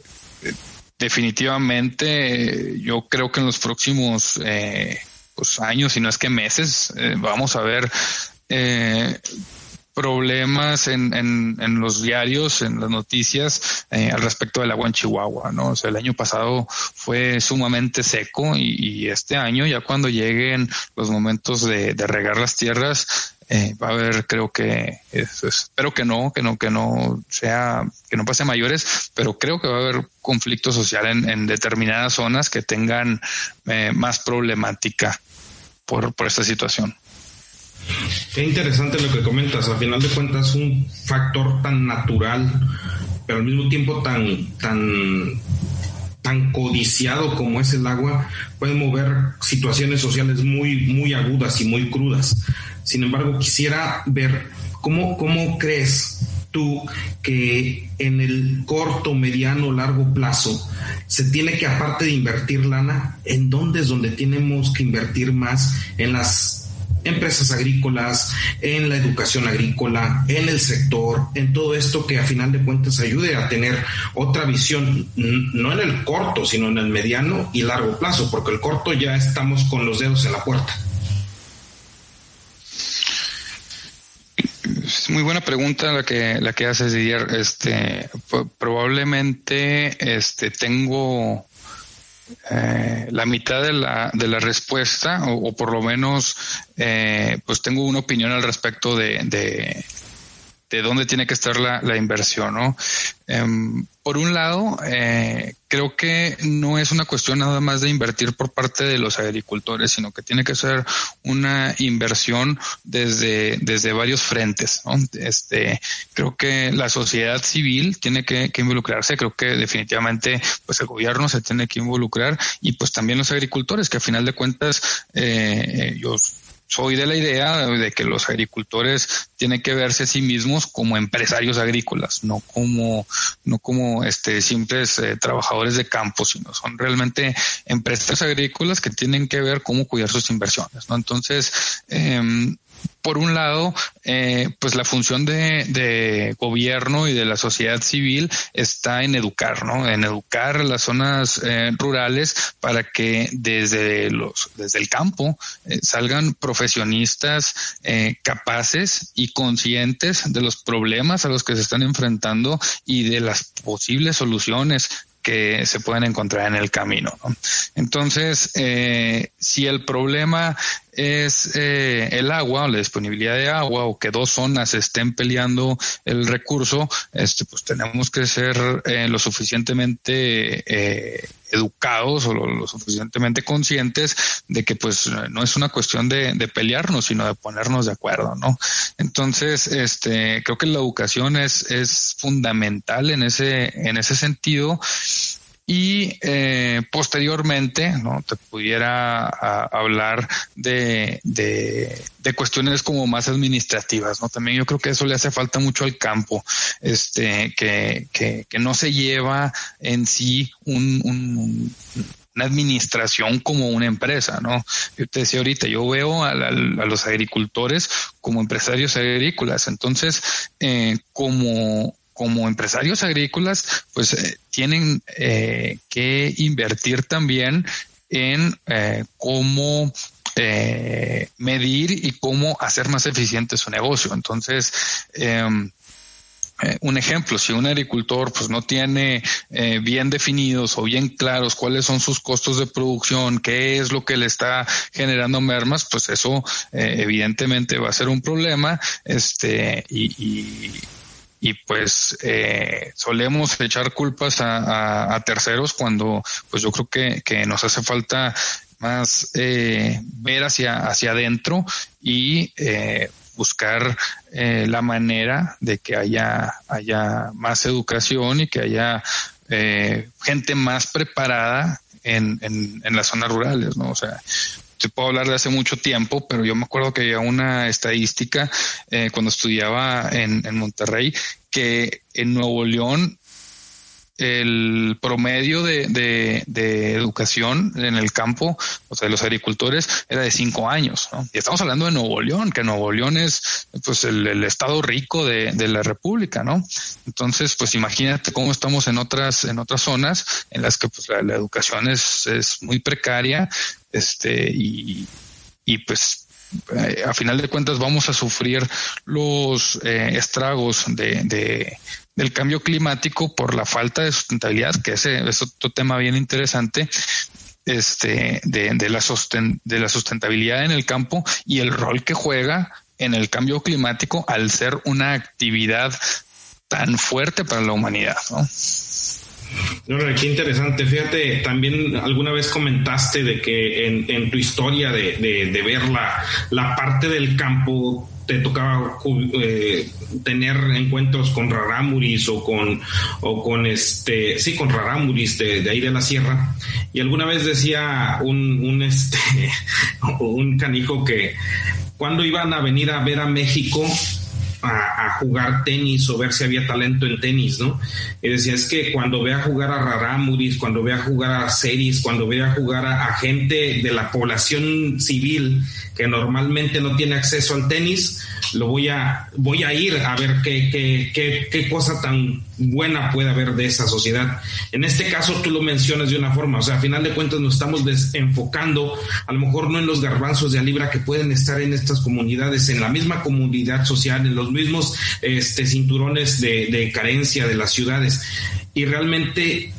definitivamente, yo creo que en los próximos eh, pues años, si no es que meses, eh, vamos a ver eh, problemas en, en, en, los diarios, en las noticias eh, al respecto del agua en Chihuahua, ¿no? O sea, el año pasado fue sumamente seco y, este año ya cuando lleguen los momentos de, de regar las tierras, eh, va a haber, creo que, espero que no, que no, que no sea, que no pase mayores, pero creo que va a haber conflicto social en, determinadas zonas que tengan eh, más problemática por, por esta situación. Qué interesante lo que comentas. Al final de cuentas, un factor tan natural, pero al mismo tiempo tan, tan, tan codiciado como es el agua, puede mover situaciones sociales muy, muy agudas y muy crudas. Sin embargo, quisiera ver cómo, cómo crees tú que en el corto, mediano, largo plazo se tiene que, aparte de invertir lana, en dónde es donde tenemos que invertir más en las empresas agrícolas, en la educación agrícola, en el sector, en todo esto que a final de cuentas ayude a tener otra visión, no en el corto, sino en el mediano y largo plazo, porque el corto ya estamos con los dedos en la puerta. Muy buena pregunta la que la que haces Didier. Este probablemente este tengo eh, la mitad de la, de la respuesta, o, por lo menos, eh, pues tengo una opinión al respecto de, de, de dónde tiene que estar la, la inversión, ¿no? Em, por un lado, eh, creo que no es una cuestión nada más de invertir por parte de los agricultores, sino que tiene que ser una inversión desde, desde varios frentes. Este, creo que la sociedad civil tiene que, involucrarse, creo que definitivamente pues el gobierno se tiene que involucrar y pues también los agricultores, que a final de cuentas eh, yo soy de la idea de que los agricultores tienen que verse a sí mismos como empresarios agrícolas, no como, no como este simples eh, trabajadores de campo, sino son realmente empresas agrícolas que tienen que ver cómo cuidar sus inversiones, ¿no? Entonces, eh, por un lado, eh, pues la función de, gobierno y de la sociedad civil está en educar, ¿no? En educar las zonas eh, rurales para que desde los, desde el campo eh, salgan profesionistas capaces y conscientes de los problemas a los que se están enfrentando y de las posibles soluciones que se pueden encontrar en el camino. Entonces, eh, si el problema es eh, el agua la disponibilidad de agua o que dos zonas estén peleando el recurso, este, pues tenemos que ser eh, lo suficientemente educados o lo, suficientemente conscientes de que pues no es una cuestión de, de, pelearnos, sino de ponernos de acuerdo, ¿no? Entonces, este, creo que la educación es, es fundamental en ese, en ese sentido y eh, posteriormente no te pudiera hablar de, de, cuestiones como más administrativas no también yo creo que eso le hace falta mucho al campo este que, que, no se lleva en sí un, un, una administración como una empresa, ¿no? Yo te decía ahorita, yo veo a, a, los agricultores como empresarios agrícolas, entonces, eh, como como empresarios agrícolas, pues eh, tienen eh, que invertir también en eh, cómo medir y cómo hacer más eficiente su negocio. Entonces, em, un ejemplo, si un agricultor pues no tiene bien definidos o bien claros cuáles son sus costos de producción, qué es lo que le está generando mermas, pues eso evidentemente va a ser un problema, este, y y pues eh, solemos echar culpas a, terceros cuando pues yo creo que, que nos hace falta más eh, ver hacia, hacia adentro y eh, buscar eh, la manera de que haya, haya más educación y que haya eh, gente más preparada en, en, en las zonas rurales, ¿no? O sea, te puedo hablar de hace mucho tiempo, pero yo me acuerdo que había una estadística eh, cuando estudiaba en, en Monterrey que en Nuevo León el promedio de, de, educación en el campo, o sea, de los agricultores, era de cinco años. ¿no? Y estamos hablando de Nuevo León, que Nuevo León es pues el, estado rico de, de, la República, ¿no? Entonces, pues imagínate cómo estamos en otras, en otras zonas en las que pues la, educación es, es muy precaria, este, y, y pues eh, a final de cuentas vamos a sufrir los eh, estragos de, de, del cambio climático por la falta de sustentabilidad, que ese es otro tema bien interesante, este, de, de, la, sosten, de la sustentabilidad en el campo y el rol que juega en el cambio climático al ser una actividad tan fuerte para la humanidad, ¿no? No, qué interesante. Fíjate, también alguna vez comentaste de que en, tu historia de, ver la, parte del campo te tocaba eh, tener encuentros con rarámuris o con o con este sí con rarámuris de, de, ahí de la sierra y alguna vez decía un, un este un canijo que cuando iban a venir a ver a México a, jugar tenis o ver si había talento en tenis, ¿no? Y decía, es que cuando vea jugar a Raramuris, cuando vea jugar a Series, cuando vea jugar a, gente de la población civil que normalmente no tiene acceso al tenis, lo voy a, voy a ir a ver qué, qué, qué, qué cosa tan buena puede haber de esa sociedad. En este caso tú lo mencionas de una forma, o sea, a final de cuentas nos estamos desenfocando, a lo mejor no en los garbanzos de Alibra que pueden estar en estas comunidades, en la misma comunidad social, en los mismos este, cinturones de, de carencia de las ciudades. Y realmente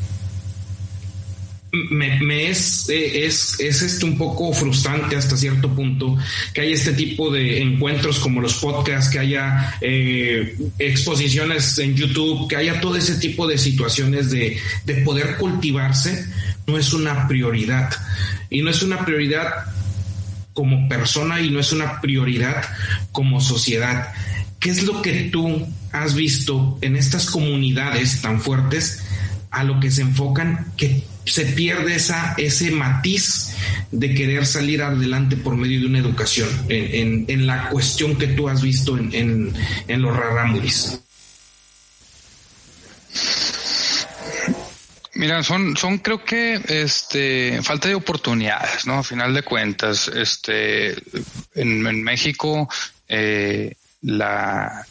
me, es, es, es esto un poco frustrante hasta cierto punto que haya este tipo de encuentros como los podcasts, que haya eh, exposiciones en YouTube, que haya todo ese tipo de situaciones de, de poder cultivarse, no es una prioridad. Y no es una prioridad como persona y no es una prioridad como sociedad. ¿Qué es lo que tú has visto en estas comunidades tan fuertes a lo que se enfocan que se pierde esa, ese matiz de querer salir adelante por medio de una educación en, la cuestión que tú has visto en, los rarámuris. Mira, son, son creo que este falta de oportunidades, ¿no? A final de cuentas, este en, México eh, la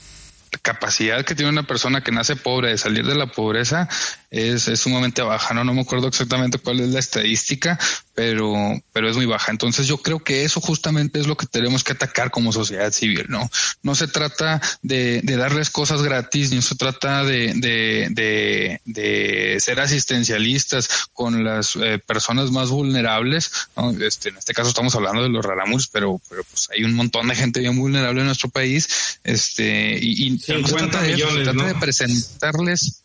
capacidad que tiene una persona que nace pobre de salir de la pobreza es, es sumamente baja, ¿no? No me acuerdo exactamente cuál es la estadística, pero, pero es muy baja. Entonces yo creo que eso justamente es lo que tenemos que atacar como sociedad civil, ¿no? No se trata de, de darles cosas gratis, ni se trata de, de, de, de ser asistencialistas con las eh, personas más vulnerables, ¿no? Este, en este caso estamos hablando de los rarámuris, pero, pero pues hay un montón de gente bien vulnerable en nuestro país, este, y, y se trata, de, se trata de presentarles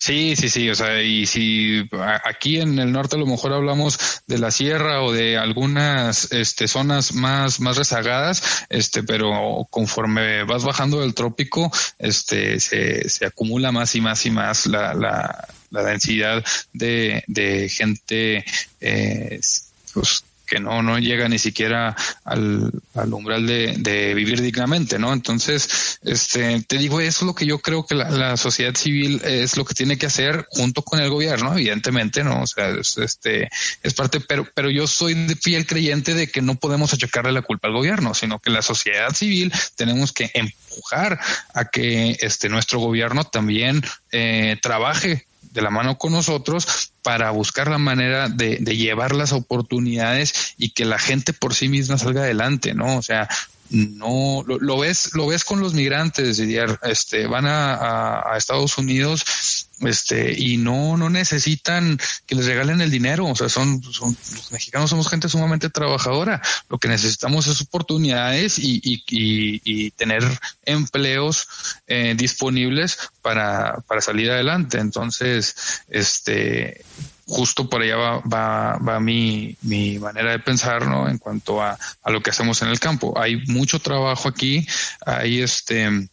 Sí, sí, sí, o sea, y si aquí en el norte a lo mejor hablamos de la sierra o de algunas este, zonas más, más rezagadas, este, pero conforme vas bajando del trópico, este, se, se acumula más y más y más la, la, la densidad de, de gente eh, pues, que no, no llega ni siquiera al, al umbral de, de, vivir dignamente, ¿no? Entonces, este, te digo, eso es lo que yo creo que la, la, sociedad civil es lo que tiene que hacer junto con el gobierno, evidentemente, ¿no? O sea, es, este, es parte, pero, pero yo soy de fiel creyente de que no podemos achacarle la culpa al gobierno, sino que la sociedad civil tenemos que empujar a que este, nuestro gobierno también eh, trabaje de la mano con nosotros para buscar la manera de, llevar las oportunidades y que la gente por sí misma salga adelante, ¿no? O sea, no lo, ves, lo ves con los migrantes, Didier, este, van a, Estados Unidos, este, y no, no necesitan que les regalen el dinero, o sea, son, son los mexicanos somos gente sumamente trabajadora, lo que necesitamos es oportunidades y, y, y, y tener empleos eh, disponibles para, para salir adelante, entonces, este, justo por allá va, va, va mi, mi, manera de pensar, ¿no? En cuanto a, a lo que hacemos en el campo. Hay mucho trabajo aquí, hay este,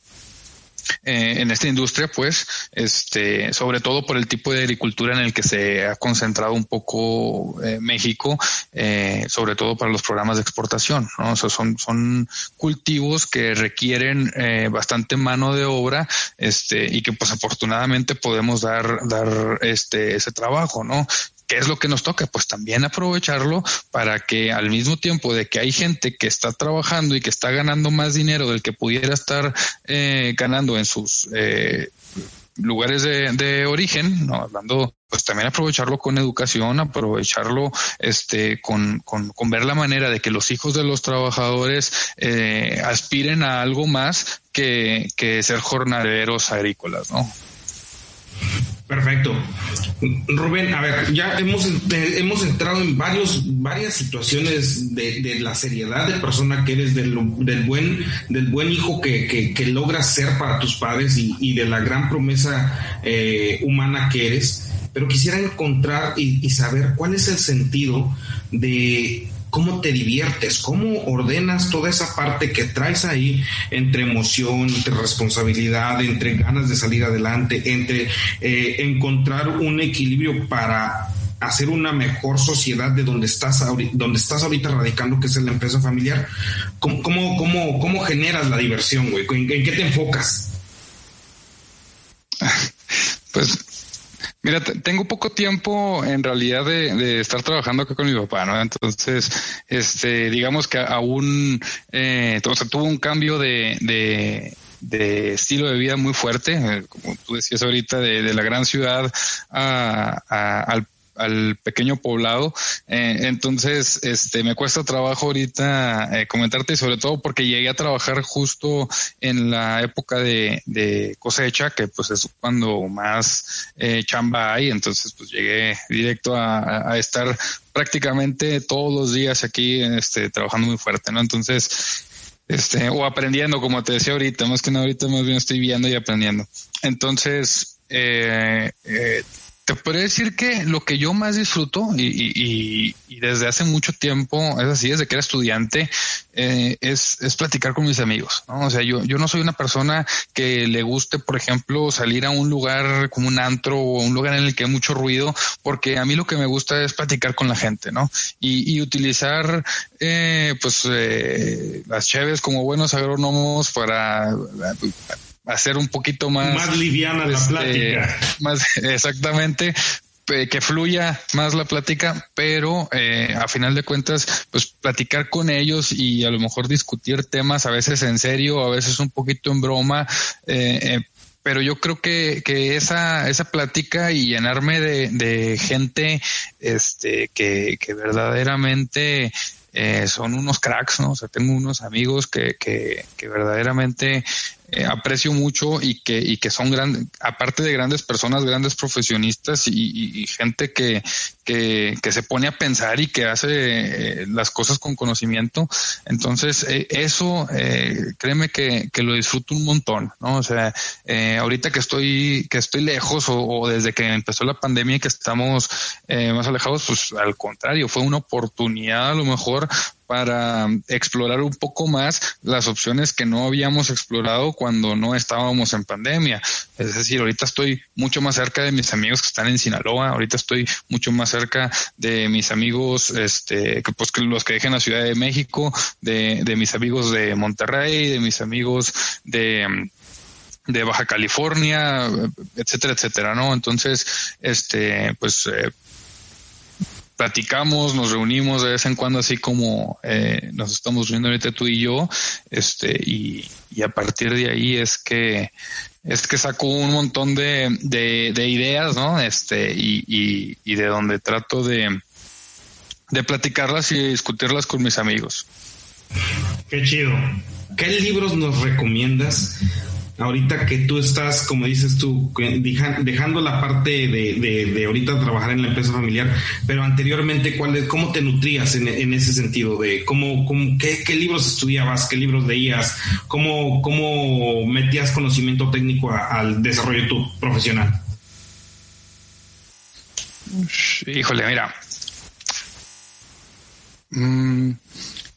eh, en esta industria, pues, este, sobre todo por el tipo de agricultura en el que se ha concentrado un poco eh, México, eh, sobre todo para los programas de exportación, ¿no? O sea, son, son cultivos que requieren eh, bastante mano de obra, este, y que pues afortunadamente podemos dar, dar este, ese trabajo, ¿no? ¿Qué es lo que nos toca? Pues también aprovecharlo para que al mismo tiempo de que hay gente que está trabajando y que está ganando más dinero del que pudiera estar eh, ganando en sus eh, lugares de, origen, ¿no? hablando, pues también aprovecharlo con educación, aprovecharlo este, con, con, con ver la manera de que los hijos de los trabajadores eh, aspiren a algo más que, que ser jornaleros agrícolas, ¿no? Perfecto. Rubén, a ver, ya hemos, hemos entrado en varios, varias situaciones de, la seriedad de persona que eres, del, del buen, del buen hijo que, que, logras ser para tus padres y, de la gran promesa eh, humana que eres. Pero quisiera encontrar y saber cuál es el sentido de cómo te diviertes, cómo ordenas toda esa parte que traes ahí entre emoción, entre responsabilidad, entre ganas de salir adelante, entre eh, encontrar un equilibrio para hacer una mejor sociedad de donde estás, donde estás ahorita radicando, que es la empresa familiar. ¿Cómo, cómo, cómo, generas la diversión, güey? ¿En, ¿En qué te enfocas? Pues Mira, tengo poco tiempo en realidad de, estar trabajando acá con mi papá, ¿no? Entonces, este, digamos que aún, eh, o sea, tuvo un cambio de, de, estilo de vida muy fuerte, eh, como tú decías ahorita, de, la gran ciudad a, a, al al pequeño poblado. Eh, entonces, este, me cuesta trabajo ahorita eh, comentarte, sobre todo porque llegué a trabajar justo en la época de, cosecha, que pues es cuando más eh, chamba hay. Entonces, pues llegué directo a, a, estar prácticamente todos los días aquí, este, trabajando muy fuerte, ¿no? Entonces, este, o aprendiendo, como te decía ahorita, más que nada ahorita más bien estoy viendo y aprendiendo. Entonces, eh, eh, te podría decir que lo que yo más disfruto y, desde hace mucho tiempo, es así, desde que era estudiante, eh, es, es platicar con mis amigos. ¿no? O sea, yo, yo no soy una persona que le guste, por ejemplo, salir a un lugar como un antro o un lugar en el que hay mucho ruido, porque a mí lo que me gusta es platicar con la gente, ¿no? Y, utilizar, eh, pues, eh, las cheves como buenos agrónomos para hacer un poquito más... Más liviana la este, plática. Más, exactamente, que fluya más la plática, pero eh, a final de cuentas, pues platicar con ellos y a lo mejor discutir temas a veces en serio, a veces un poquito en broma, eh, eh, pero yo creo que, que esa, esa plática y llenarme de, de gente este, que, que verdaderamente eh, son unos cracks, ¿no? O sea, tengo unos amigos que, que, que verdaderamente eh, aprecio mucho y que, y que son grandes, aparte de grandes personas, grandes profesionistas y, gente que, que, se pone a pensar y que hace eh, las cosas con conocimiento. Entonces, eh, eso, créeme que, que, lo disfruto un montón, ¿no? O sea, ahorita que estoy, que estoy lejos o, o, desde que empezó la pandemia y que estamos más alejados, pues al contrario, fue una oportunidad a lo mejor para explorar un poco más las opciones que no habíamos explorado cuando no estábamos en pandemia. Es decir, ahorita estoy mucho más cerca de mis amigos que están en Sinaloa, ahorita estoy mucho más cerca de mis amigos, este, que pues que los que dejen la Ciudad de México, de, de mis amigos de Monterrey, de mis amigos de de Baja California, etcétera, etcétera, ¿no? Entonces, este, pues eh, platicamos, nos reunimos de vez en cuando, así como eh, nos estamos viendo ahorita tú y yo, este, y, y, a partir de ahí es que es que saco un montón de, de, ideas, ¿no? Este, y, y, y, de donde trato de, de platicarlas y discutirlas con mis amigos. Qué chido. ¿Qué libros nos recomiendas ahorita que tú estás, como dices tú, dejando la parte de, de, ahorita trabajar en la empresa familiar, pero anteriormente, ¿cuál ¿cómo te nutrías en, ese sentido? de cómo, cómo qué, libros estudiabas, qué libros leías, cómo, cómo metías conocimiento técnico al desarrollo tu profesional? Híjole, mira. Mm,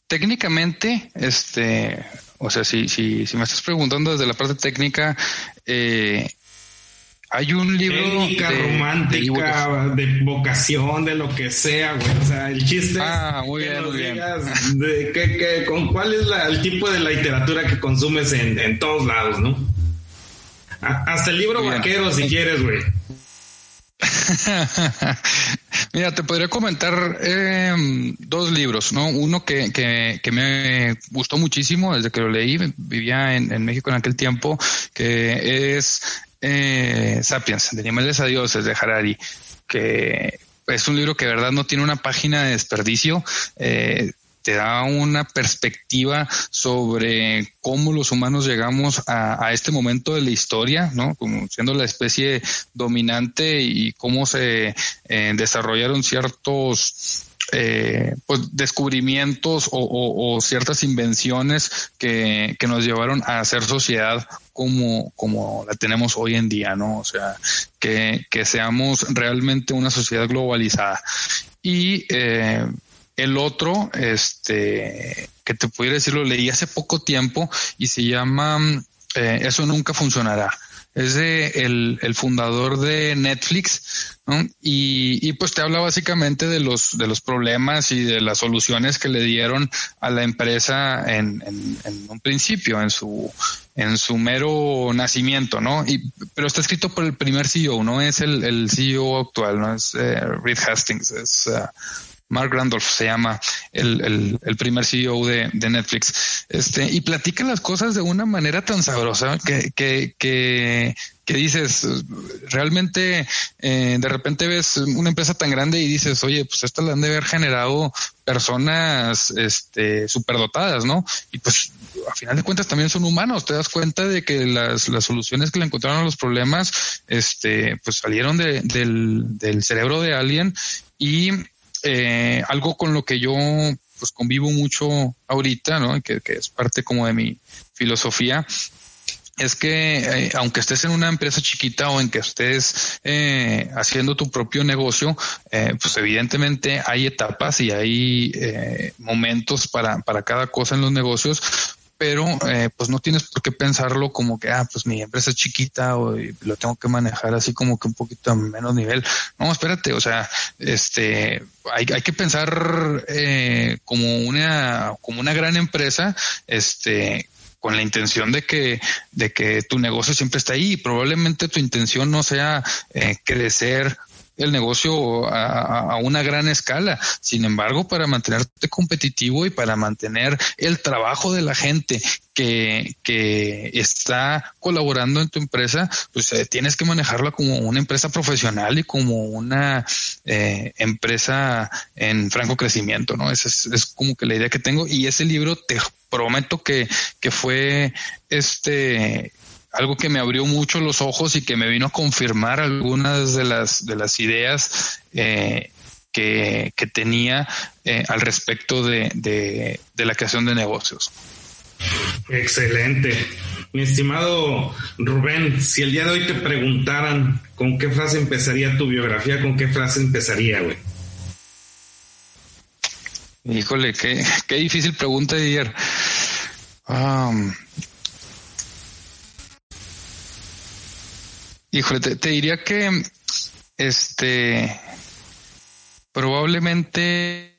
técnicamente, este o sea, si, si, si me estás preguntando desde la parte técnica, eh, hay un libro Técnica, romántica, de, vocación, de lo que sea, güey. O sea, el chiste ah, muy bien, muy bien. de que, con cuál es el tipo de la literatura que consumes en, en todos lados, ¿no? hasta el libro vaquero, si quieres, güey. Mira, te podría comentar eh, dos libros, ¿no? Uno que, que, que, me gustó muchísimo desde que lo leí, vivía en, en México en aquel tiempo, que es eh, Sapiens, de Animales a Dioses, de Harari, que es un libro que de verdad no tiene una página de desperdicio. Eh, te da una perspectiva sobre cómo los humanos llegamos a, este momento de la historia, ¿no? Como siendo la especie dominante y cómo se eh, desarrollaron ciertos eh, pues descubrimientos o, ciertas invenciones que, que, nos llevaron a hacer sociedad como, como la tenemos hoy en día, ¿no? O sea, que, que seamos realmente una sociedad globalizada. Y eh, el otro, este, que te pudiera decir, lo leí hace poco tiempo y se llama eh, Eso nunca funcionará. Es de el, el fundador de Netflix, ¿no? y, y, pues te habla básicamente de los, de los problemas y de las soluciones que le dieron a la empresa en, en, en un principio, en su, en su mero nacimiento, ¿no? Y, pero está escrito por el primer CEO, no es el, el CEO actual, no es eh, Reed Hastings, es uh, Mark Randolph se llama el, el, primer CEO de, de, Netflix. Este, y platica las cosas de una manera tan sabrosa que, que, que, que dices, realmente eh, de repente ves una empresa tan grande y dices, oye, pues esta la han de haber generado personas este, superdotadas, ¿no? Y pues a final de cuentas también son humanos. Te das cuenta de que las, las soluciones que le encontraron a los problemas, este, pues salieron de, del, del cerebro de alguien y eh, algo con lo que yo pues convivo mucho ahorita, ¿no? Que, es parte como de mi filosofía, es que eh, aunque estés en una empresa chiquita o en que estés eh, haciendo tu propio negocio, eh, pues evidentemente hay etapas y hay momentos para, para cada cosa en los negocios, pero eh, pues no tienes por qué pensarlo como que, ah, pues mi empresa es chiquita o lo tengo que manejar así como que un poquito a menos nivel. No, espérate, o sea, este, hay, hay que pensar eh, como una, como una gran empresa, este, con la intención de que, de que tu negocio siempre está ahí y probablemente tu intención no sea eh, crecer el negocio a, una gran escala. Sin embargo, para mantenerte competitivo y para mantener el trabajo de la gente que, que está colaborando en tu empresa, pues eh, tienes que manejarla como una empresa profesional y como una eh, empresa en franco crecimiento, ¿no? Esa es, es como que la idea que tengo y ese libro te prometo que, que fue este algo que me abrió mucho los ojos y que me vino a confirmar algunas de las, de las ideas eh, que, que, tenía eh, al respecto de, de, de, la creación de negocios. Excelente. Mi estimado Rubén, si el día de hoy te preguntaran con qué frase empezaría tu biografía, ¿con qué frase empezaría, güey? Híjole, qué, qué difícil pregunta, ayer. Um, Híjole, te, diría que este probablemente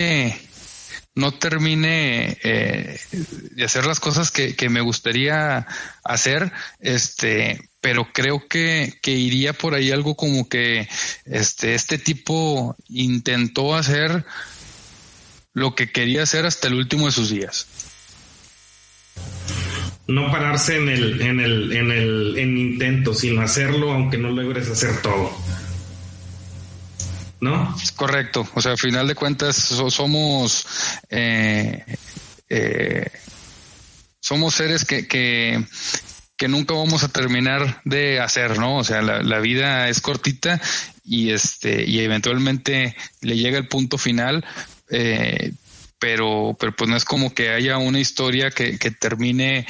no termine eh, de hacer las cosas que, me gustaría hacer, este, pero creo que, que, iría por ahí algo como que este, este tipo intentó hacer lo que quería hacer hasta el último de sus días no pararse en el, en el, en el en intento, sino hacerlo aunque no logres hacer todo. ¿No? Correcto. O sea, al final de cuentas somos eh, eh, somos seres que, que, que, nunca vamos a terminar de hacer, ¿no? O sea, la, la, vida es cortita y este, y eventualmente le llega el punto final. Eh, pero, pero pues no es como que haya una historia que, que termine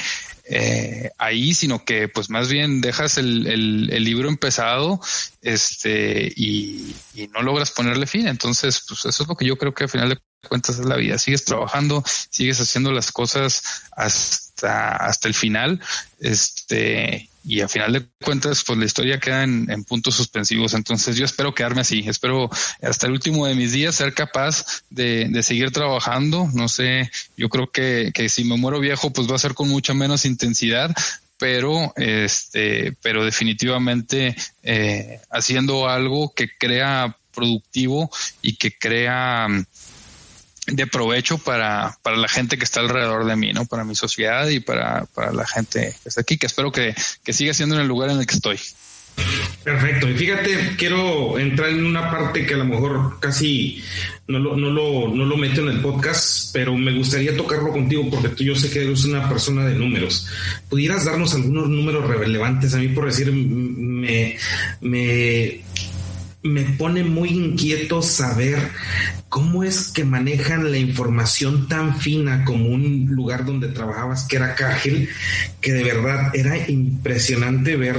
eh, ahí, sino que pues más bien dejas el, el, el libro empezado este y, y, no logras ponerle fin. Entonces, pues eso es lo que yo creo que al final de cuentas es la vida. Sigues trabajando, sigues haciendo las cosas hasta, hasta el final, este, y al final de cuentas, pues la historia queda en, en, puntos suspensivos. Entonces yo espero quedarme así, espero hasta el último de mis días ser capaz de, de seguir trabajando. No sé, yo creo que, que si me muero viejo, pues va a ser con mucha menos intensidad, pero este, pero definitivamente eh, haciendo algo que crea productivo y que crea de provecho para, para la gente que está alrededor de mí, ¿no? Para mi sociedad y para, para la gente que está aquí, que espero que, que siga siendo en el lugar en el que estoy. Perfecto. Y fíjate, quiero entrar en una parte que a lo mejor casi no lo, no lo, no lo meto en el podcast, pero me gustaría tocarlo contigo porque tú yo sé que eres una persona de números. ¿Pudieras darnos algunos números relevantes? A mí, por decir, me, me, me pone muy inquieto saber cómo es que manejan la información tan fina como un lugar donde trabajabas que era Cágil, que de verdad era impresionante ver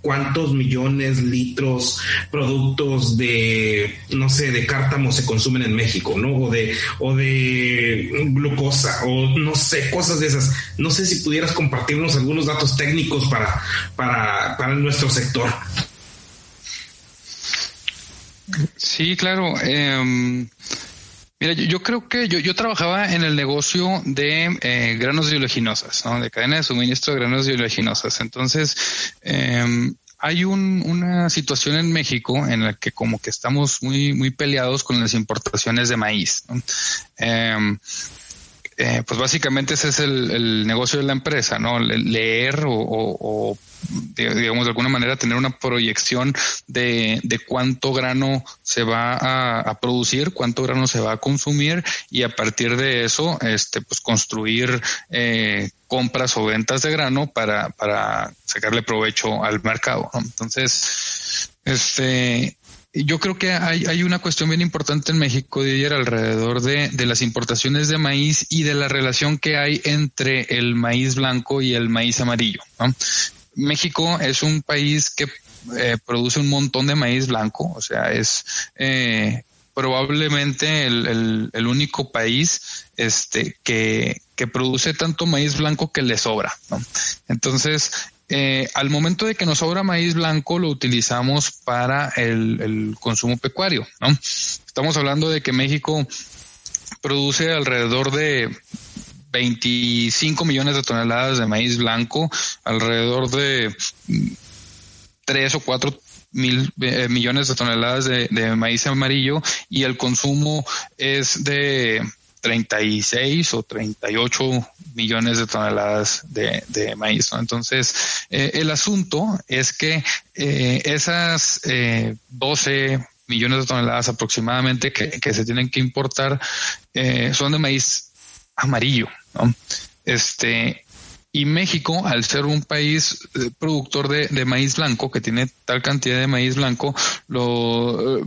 cuántos millones litros productos de no sé de cártamo se consumen en México, ¿no? O de o de glucosa o no sé, cosas de esas. No sé si pudieras compartirnos algunos datos técnicos para para para nuestro sector. Sí, claro. Em, mira, yo, creo que yo, yo, trabajaba en el negocio de eh, granos oleaginosas, ¿no? de cadena de suministro de granos oleaginosas. Entonces, eh, hay un, una situación en México en la que como que estamos muy, muy peleados con las importaciones de maíz. ¿no? Eh, pues básicamente ese es el, negocio de la empresa, ¿no? Leer o, digamos de alguna manera tener una proyección de, cuánto grano se va a, producir, cuánto grano se va a consumir y a partir de eso, este, pues construir eh, compras o ventas de grano para, para sacarle provecho al mercado. Entonces, este, yo creo que hay, hay, una cuestión bien importante en México, ayer alrededor de, de, las importaciones de maíz y de la relación que hay entre el maíz blanco y el maíz amarillo. México es un país que eh, produce un montón de maíz blanco, o sea, es eh, probablemente el, el, el, único país este, que, que produce tanto maíz blanco que le sobra. ¿no? Entonces, eh, al momento de que nos sobra maíz blanco, lo utilizamos para el, consumo pecuario, ¿no? Estamos hablando de que México produce alrededor de 25 millones de toneladas de maíz blanco, alrededor de 3 o 4 mil eh, millones de toneladas de, maíz amarillo y el consumo es de 36 o 38 millones de toneladas de, maíz. Entonces, eh, el asunto es que eh, esas 12 eh, millones de toneladas aproximadamente que, se tienen que importar son de maíz amarillo. Este, y México, al ser un país productor de, maíz blanco, que tiene tal cantidad de maíz blanco, lo,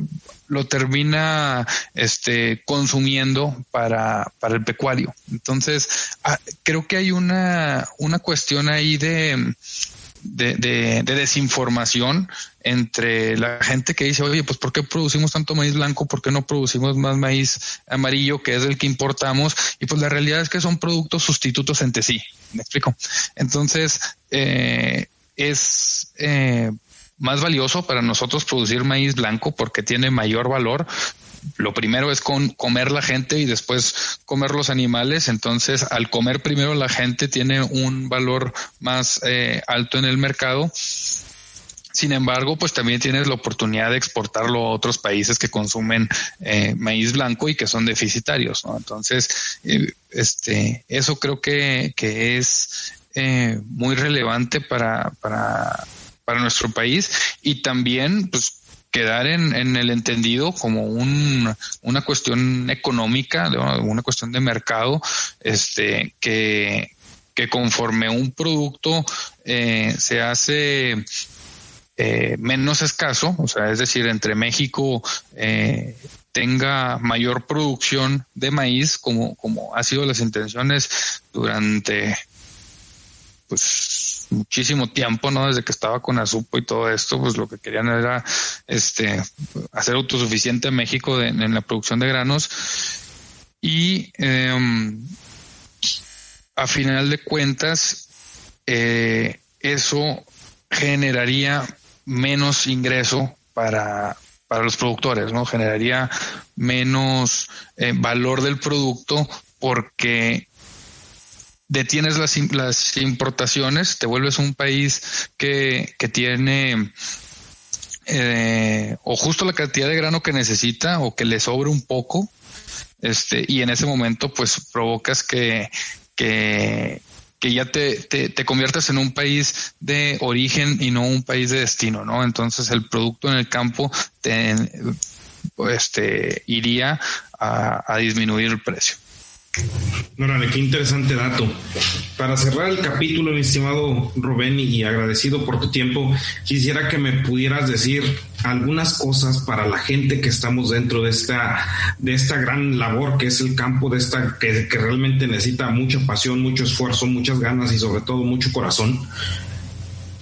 lo termina este, consumiendo para, para el pecuario. Entonces, ah, creo que hay una, una cuestión ahí de, de, de, desinformación entre la gente que dice, oye, pues ¿por qué producimos tanto maíz blanco? ¿Por qué no producimos más maíz amarillo, que es el que importamos? Y pues la realidad es que son productos sustitutos entre sí. ¿Me explico? Entonces, eh, es... Eh, más valioso para nosotros producir maíz blanco porque tiene mayor valor. Lo primero es con comer la gente y después comer los animales. Entonces, al comer primero la gente tiene un valor más eh, alto en el mercado. Sin embargo, pues también tienes la oportunidad de exportarlo a otros países que consumen eh, maíz blanco y que son deficitarios. Entonces, eh, este, eso creo que, que es muy relevante para, para para nuestro país y también pues quedar en, en el entendido como un, una cuestión económica, una cuestión de mercado, este, que, que conforme un producto eh, se hace eh, menos escaso, o sea, es decir, entre México eh, tenga mayor producción de maíz, como, como ha sido las intenciones durante pues muchísimo tiempo, ¿no? Desde que estaba con Azupo y todo esto, pues lo que querían era este hacer autosuficiente a México en la producción de granos. Y em, a final de cuentas, eh, eso generaría menos ingreso para, para los productores, ¿no? Generaría menos eh, valor del producto porque detienes las, las importaciones, te vuelves un país que, que tiene eh, o justo la cantidad de grano que necesita o que le sobre un poco, este, y en ese momento pues provocas que, que, que ya te, te, te, conviertas en un país de origen y no un país de destino, ¿no? Entonces el producto en el campo te, este, iría a, a disminuir el precio. Órale, qué interesante dato. Para cerrar el capítulo, mi estimado Rubén, y agradecido por tu tiempo, quisiera que me pudieras decir algunas cosas para la gente que estamos dentro de esta, de esta gran labor que es el campo, de esta que, que realmente necesita mucha pasión, mucho esfuerzo, muchas ganas y sobre todo mucho corazón.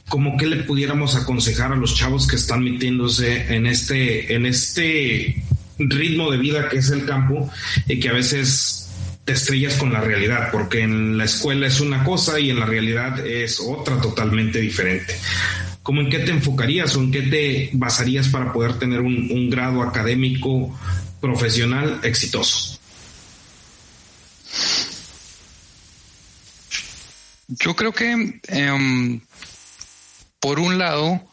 ¿Cómo que le pudiéramos aconsejar a los chavos que están metiéndose en este, en este ritmo de vida que es el campo y que a veces estrellas con la realidad, porque en la escuela es una cosa y en la realidad es otra totalmente diferente. ¿Cómo en qué te enfocarías o en qué te basarías para poder tener un, grado académico profesional exitoso? Yo creo que, em, por un lado,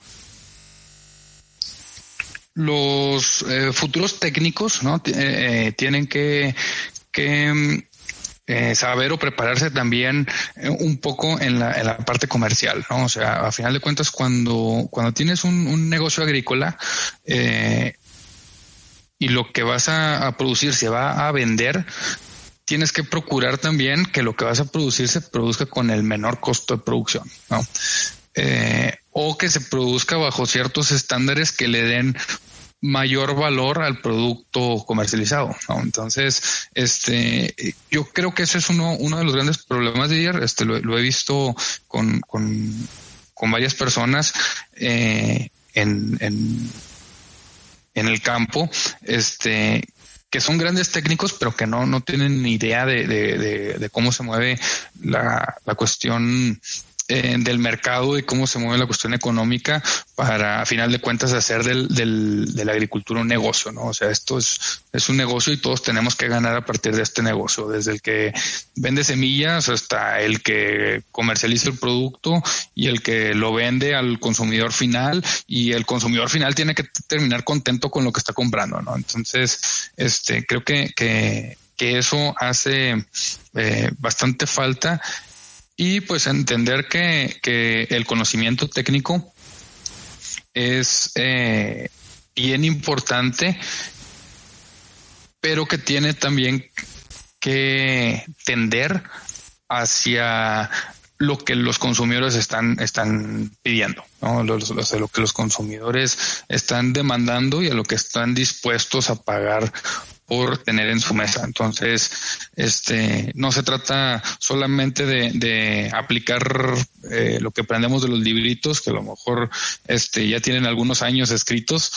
los eh, futuros técnicos ¿no? Eh, tienen que, que eh, saber o prepararse también eh, un poco en la, en la, parte comercial, ¿no? O sea, a final de cuentas, cuando, cuando tienes un, un negocio agrícola eh, y lo que vas a, a, producir se va a vender, tienes que procurar también que lo que vas a producir se produzca con el menor costo de producción, ¿no? Eh, o que se produzca bajo ciertos estándares que le den mayor valor al producto comercializado. ¿no? Entonces, este, yo creo que ese es uno, uno de los grandes problemas de ayer. Este, lo, he visto con, con, con varias personas eh, en, en, en el campo, este, que son grandes técnicos, pero que no, no tienen ni idea de, de, de, de cómo se mueve la, la cuestión eh, del mercado y cómo se mueve la cuestión económica para, a final de cuentas, hacer del, del, de la agricultura un negocio, ¿no? O sea, esto es, es un negocio y todos tenemos que ganar a partir de este negocio, desde el que vende semillas hasta el que comercializa el producto y el que lo vende al consumidor final y el consumidor final tiene que terminar contento con lo que está comprando, ¿no? Entonces, este, creo que, que, que eso hace eh, bastante falta y pues entender que, que el conocimiento técnico es eh, bien importante, pero que tiene también que tender hacia lo que los consumidores están, están pidiendo, ¿no? Los, lo que los consumidores están demandando y a lo que están dispuestos a pagar por tener en su mesa. Entonces, este, no se trata solamente de, de aplicar eh, lo que aprendemos de los libritos, que a lo mejor este, ya tienen algunos años escritos,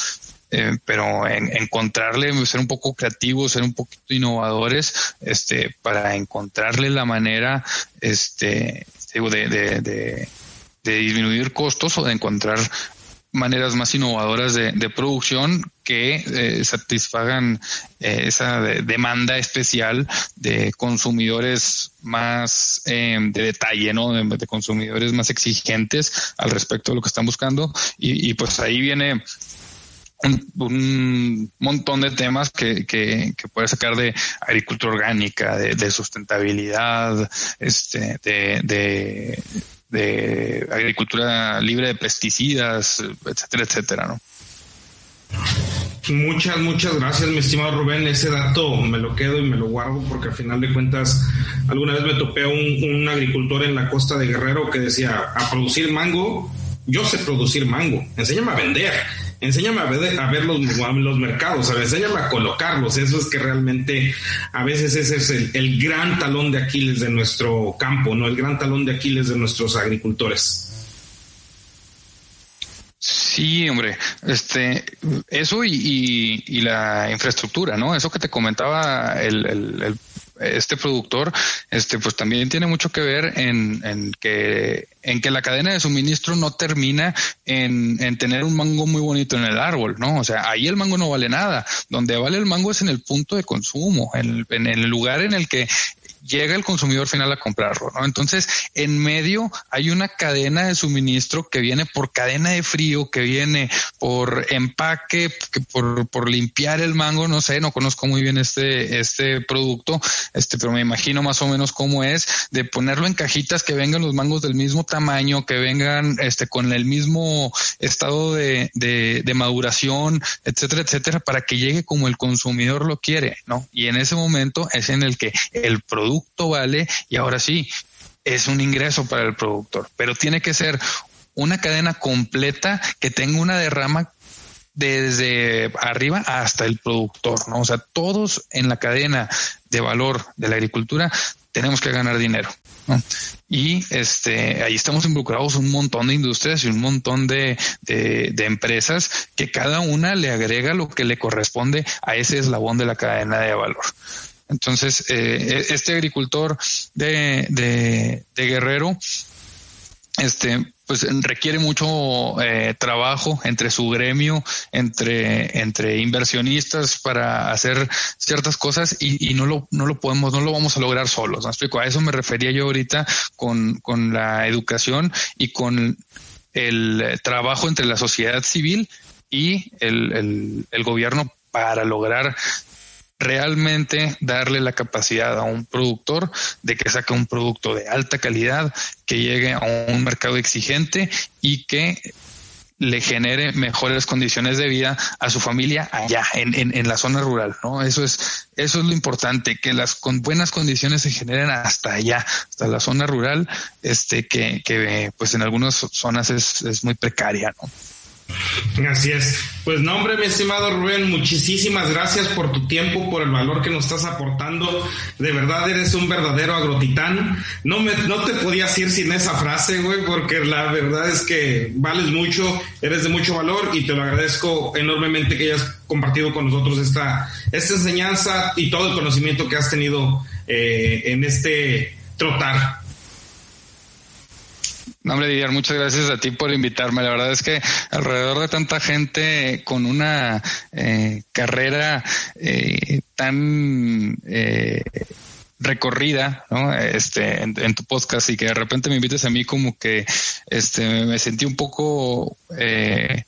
eh, pero en, encontrarle, ser un poco creativos, ser un poquito innovadores, este, para encontrarle la manera, este, de, de, de, de disminuir costos o de encontrar maneras más innovadoras de, de producción que eh, satisfagan eh, esa de, demanda especial de consumidores más eh, de detalle, ¿no? De, consumidores más exigentes al respecto de lo que están buscando. Y, y pues ahí viene un, un, montón de temas que, que, sacar de agricultura orgánica, de, sustentabilidad, este, de de agricultura libre de pesticidas, etcétera, etcétera, ¿no? Muchas, muchas gracias, mi estimado Rubén. Ese dato me lo quedo y me lo guardo porque al final de cuentas, alguna vez me topé a un, un agricultor en la costa de Guerrero que decía, a producir mango, yo sé producir mango, enséñame a vender enséñame a ver, a ver los, los mercados, enséñame a colocarlos. Eso es que realmente a veces ese es el, el, gran talón de Aquiles de nuestro campo, ¿no? El gran talón de Aquiles de nuestros agricultores. Sí, hombre, este, eso y, y, y la infraestructura, ¿no? Eso que te comentaba el este productor, este, pues también tiene mucho que ver en, en, que, en que la cadena de suministro no termina en, en tener un mango muy bonito en el árbol, ¿no? O sea, ahí el mango no vale nada. Donde vale el mango es en el punto de consumo, en, en el lugar en el que llega el consumidor final a comprarlo, ¿no? Entonces, en medio hay una cadena de suministro que viene por cadena de frío, que viene por empaque, por, por limpiar el mango, no sé, no conozco muy bien este, este producto, este, pero me imagino más o menos cómo es, de ponerlo en cajitas que vengan los mangos del mismo tamaño, que vengan este, con el mismo estado de, de maduración, etcétera, etcétera, para que llegue como el consumidor lo quiere, ¿no? Y en ese momento es en el que el producto vale y ahora sí, es un ingreso para el productor, pero tiene que ser una cadena completa que tenga una derrama desde arriba hasta el productor, ¿no? O sea, todos en la cadena de valor de la agricultura tenemos que ganar dinero. Y este, ahí estamos involucrados un montón de industrias y un montón de, de, de, empresas que cada una le agrega lo que le corresponde a ese eslabón de la cadena de valor. Entonces, eh, este agricultor de, de, Guerrero, este, pues requiere mucho eh, trabajo entre su gremio, entre, entre inversionistas para hacer ciertas cosas y, no lo, no lo podemos, no lo vamos a lograr solos. ¿no? explico? A eso me refería yo ahorita con, con la educación y con el trabajo entre la sociedad civil y el, el gobierno para lograr realmente darle la capacidad a un productor de que saque un producto de alta calidad, que llegue a un mercado exigente y que le genere mejores condiciones de vida a su familia allá en, en, en, la zona rural, ¿no? Eso es, eso es lo importante, que las con buenas condiciones se generen hasta allá, hasta la zona rural, este, que, que pues en algunas zonas es, es muy precaria, ¿no? Así es. Pues no, hombre, mi estimado Rubén, muchísimas gracias por tu tiempo, por el valor que nos estás aportando. De verdad eres un verdadero agrotitán. No me, no te podías ir sin esa frase, güey, porque la verdad es que vales mucho, eres de mucho valor y te lo agradezco enormemente que hayas compartido con nosotros esta, esta enseñanza y todo el conocimiento que has tenido eh, en este trotar. No, hombre, Didier, muchas gracias a ti por invitarme. La verdad es que alrededor de tanta gente con una eh, carrera eh, tan eh, recorrida, ¿no? Este, en, en, tu podcast y que de repente me invites a mí como que, este, me sentí un poco, eh,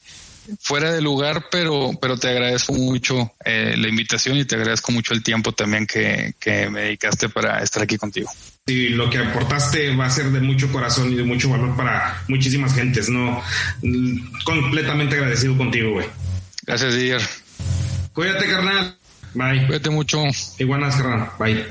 fuera de lugar, pero, pero te agradezco mucho eh, la invitación y te agradezco mucho el tiempo también que, que me dedicaste para estar aquí contigo y lo que aportaste va a ser de mucho corazón y de mucho valor para muchísimas gentes, ¿no? Completamente agradecido contigo, güey. Gracias, Didier. Cuídate, carnal. Bye. Cuídate mucho. Iguanas, carnal. Bye.